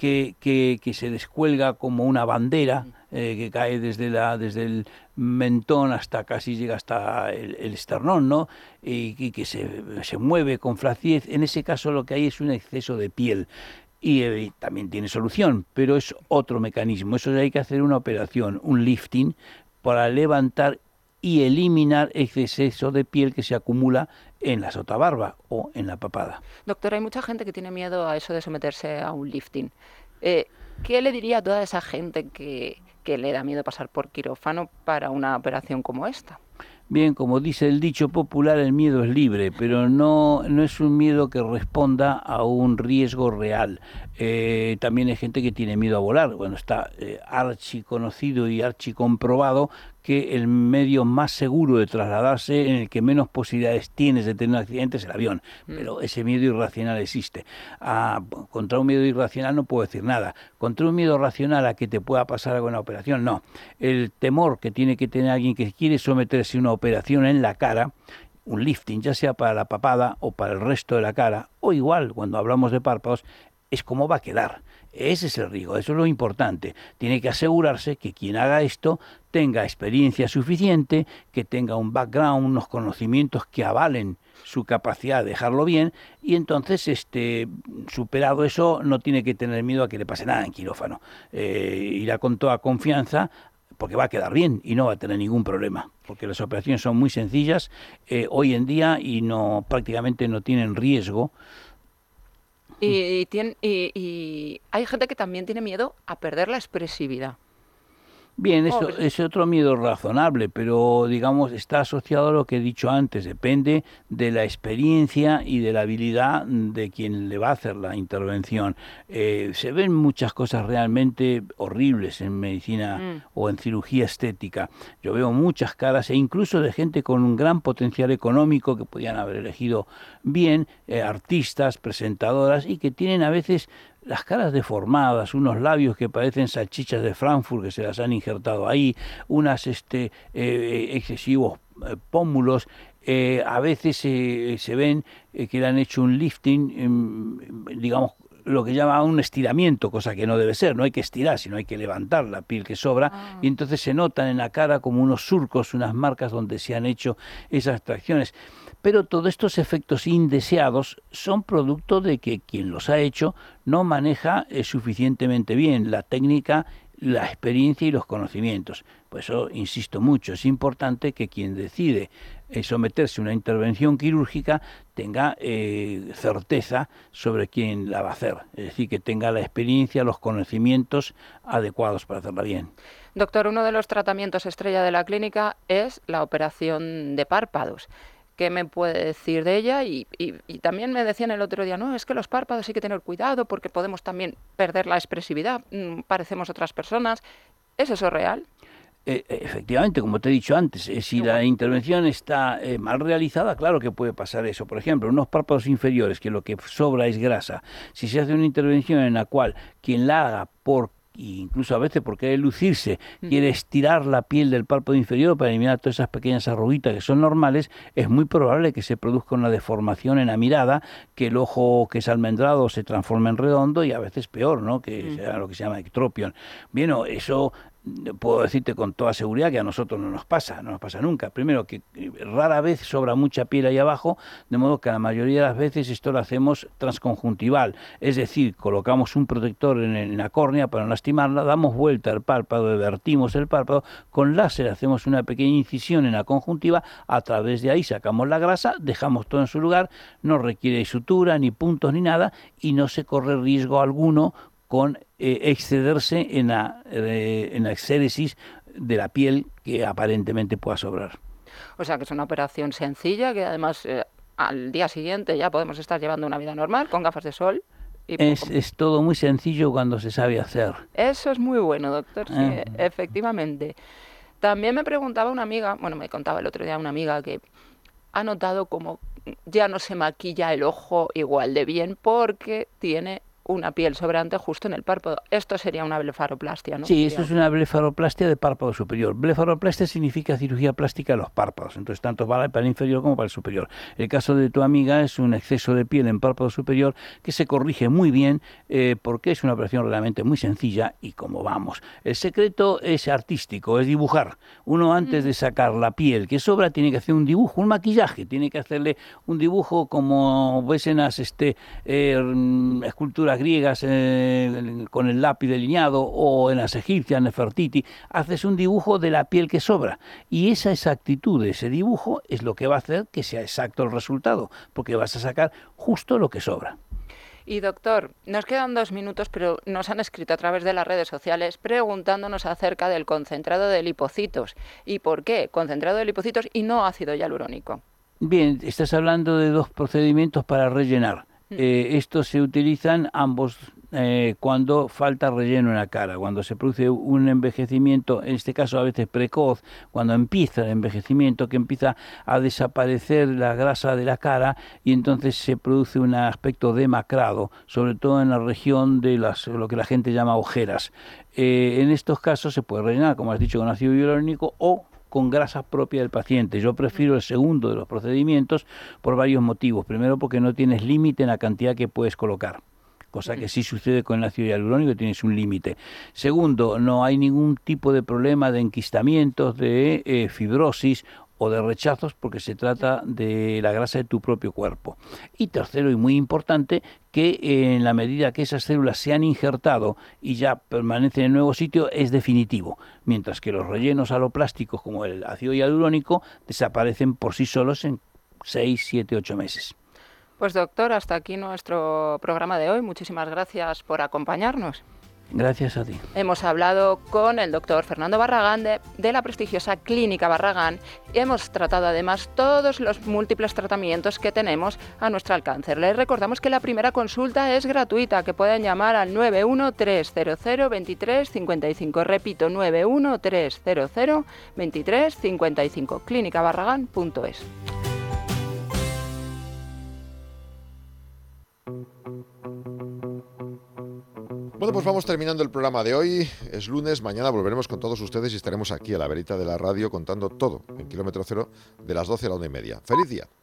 que, que, que se descuelga como una bandera, eh, que cae desde, la, desde el mentón hasta casi llega hasta el, el esternón, ¿no? Y, y que se, se mueve con flacidez. En ese caso lo que hay es un exceso de piel. Y eh, también tiene solución, pero es otro mecanismo. Eso hay que hacer una operación, un lifting, para levantar y eliminar ese exceso de piel que se acumula en la sotabarba o en la papada. Doctor, hay mucha gente que tiene miedo a eso de someterse a un lifting. Eh, ¿Qué le diría a toda esa gente que, que le da miedo pasar por quirófano para una operación como esta? Bien, como dice el dicho popular, el miedo es libre, pero no, no es un miedo que responda a un riesgo real. Eh, también hay gente que tiene miedo a volar. Bueno, está eh, archi conocido y archi comprobado que el medio más seguro de trasladarse, en el que menos posibilidades tienes de tener un accidente, es el avión. Pero ese miedo irracional existe. Ah, contra un miedo irracional no puedo decir nada. Contra un miedo racional a que te pueda pasar la operación, no. El temor que tiene que tener alguien que quiere someterse a una operación en la cara, un lifting, ya sea para la papada o para el resto de la cara, o igual cuando hablamos de párpados, es cómo va a quedar. Ese es el riesgo, eso es lo importante. Tiene que asegurarse que quien haga esto tenga experiencia suficiente, que tenga un background, unos conocimientos que avalen su capacidad de dejarlo bien y entonces este superado eso no tiene que tener miedo a que le pase nada en quirófano. Eh, irá con toda confianza porque va a quedar bien y no va a tener ningún problema, porque las operaciones son muy sencillas eh, hoy en día y no prácticamente no tienen riesgo. Y, y tien- y- y hay gente que también tiene miedo a perder la expresividad. Bien, eso Pobre. es otro miedo razonable, pero digamos está asociado a lo que he dicho antes, depende de la experiencia y de la habilidad de quien le va a hacer la intervención. Eh, se ven muchas cosas realmente horribles en medicina Mm. o en cirugía estética. Yo veo muchas caras e incluso de gente con un gran potencial económico que podían haber elegido bien, eh, artistas, presentadoras y que tienen a veces las caras deformadas, unos labios que parecen salchichas de Frankfurt que se las han injertado ahí, unas este, eh, excesivos eh, pómulos, eh, a veces eh, se ven eh, que le han hecho un lifting, em, digamos, lo que llama un estiramiento, cosa que no debe ser, no hay que estirar, sino hay que levantar la piel que sobra, y entonces se notan en la cara como unos surcos, unas marcas donde se han hecho esas extracciones. Pero todos estos efectos indeseados son producto de que quien los ha hecho no maneja eh, suficientemente bien la técnica, la experiencia y los conocimientos. Por eso, insisto mucho, es importante que quien decide eh, someterse a una intervención quirúrgica tenga eh, certeza sobre quién la va a hacer, es decir, que tenga la experiencia, los conocimientos adecuados para hacerla bien. Doctor, uno de los tratamientos estrella de la clínica es la operación de párpados. ¿Qué me puede decir de ella? Y, también me decían el otro día, no, es que los párpados hay que tener cuidado porque podemos también perder la expresividad, mm, parecemos otras personas. ¿Es eso real? Eh, efectivamente, como te he dicho antes, eh, si la intervención está eh, mal realizada, claro que puede pasar eso. Por ejemplo, unos párpados inferiores, que lo que sobra es grasa. Si se hace una intervención en la cual quien la haga por incluso a veces porque quiere lucirse, quiere estirar la piel del párpado inferior para eliminar todas esas pequeñas arruguitas que son normales, es muy probable que se produzca una deformación en la mirada, que el ojo que es almendrado se transforme en redondo y a veces peor, ¿no? que sea lo que se llama ectropion. Bien, eso puedo decirte con toda seguridad que a nosotros no nos pasa, no nos pasa nunca. Primero, que eh, rara vez sobra mucha piel ahí abajo, de modo que la mayoría de las veces esto lo hacemos transconjuntival, es decir, colocamos un protector en, la córnea para no lastimarla, damos vuelta al párpado, vertimos el párpado, con láser hacemos una pequeña incisión en la conjuntiva, a través de ahí sacamos la grasa, dejamos todo en su lugar, no requiere sutura, ni puntos, ni nada, y no se corre riesgo alguno con eh, excederse en la, eh, en la exéresis de la piel que aparentemente pueda sobrar. O sea que es una operación sencilla que además eh, al día siguiente ya podemos estar llevando una vida normal con gafas de sol. es, es, todo muy sencillo cuando se sabe hacer. Eso es muy bueno, doctor, sí, ah. efectivamente. También me preguntaba una amiga, bueno, me contaba el otro día una amiga que ha notado como ya no se maquilla el ojo igual de bien porque tiene una piel sobrante justo en el párpado. Esto sería una blefaroplastia, ¿no? Sí, esto es una blefaroplastia de párpado superior. Blefaroplastia significa cirugía plástica de los párpados, entonces tanto para el inferior como para el superior. El caso de tu amiga es un exceso de piel en párpado superior que se corrige muy bien eh, porque es una operación realmente muy sencilla y como vamos. El secreto es artístico, es dibujar. Uno antes de sacar la piel que sobra tiene que hacer un dibujo, un maquillaje, tiene que hacerle un dibujo como ves en las este, eh, esculturas griegas eh, con el lápiz delineado o en las egipcias, Nefertiti, haces un dibujo de la piel que sobra. Y esa exactitud de ese dibujo es lo que va a hacer que sea exacto el resultado, porque vas a sacar justo lo que sobra. Y doctor, nos quedan dos minutos, pero nos han escrito a través de las redes sociales preguntándonos acerca del concentrado de lipocitos. ¿Y por qué concentrado de lipocitos y no ácido hialurónico? Bien, estás hablando de dos procedimientos para rellenar. Eh, estos se utilizan ambos eh, cuando falta relleno en la cara, cuando se produce un envejecimiento, en este caso a veces precoz, cuando empieza el envejecimiento, que empieza a desaparecer la grasa de la cara y entonces se produce un aspecto demacrado, sobre todo en la región de las, lo que la gente llama ojeras. Eh, en estos casos se puede rellenar, como has dicho, con ácido hialurónico o con grasa propia del paciente. Yo prefiero el segundo de los procedimientos por varios motivos. Primero porque no tienes límite en la cantidad que puedes colocar cosa que sí sucede con el ácido hialurónico, tienes un límite. Segundo, no hay ningún tipo de problema de enquistamientos, de eh, fibrosis o de rechazos porque se trata de la grasa de tu propio cuerpo. Y tercero y muy importante, que en la medida que esas células se han injertado y ya permanecen en nuevo sitio es definitivo, mientras que los rellenos aloplásticos como el ácido hialurónico desaparecen por sí solos en 6, 7, 8 meses. Pues doctor, hasta aquí nuestro programa de hoy. Muchísimas gracias por acompañarnos. Gracias a ti. Hemos hablado con el doctor Fernando Barragán de, la prestigiosa Clínica Barragán y hemos tratado además todos los múltiples tratamientos que tenemos a nuestro alcance. Les recordamos que la primera consulta es gratuita, que pueden llamar al 913002355. Repito, 913002355. clínicabarragán.es. Bueno, pues vamos terminando el programa de hoy. Es lunes, mañana volveremos con todos ustedes y estaremos aquí a la verita de la radio contando todo en kilómetro cero de las 12 a la una y media. ¡Feliz día!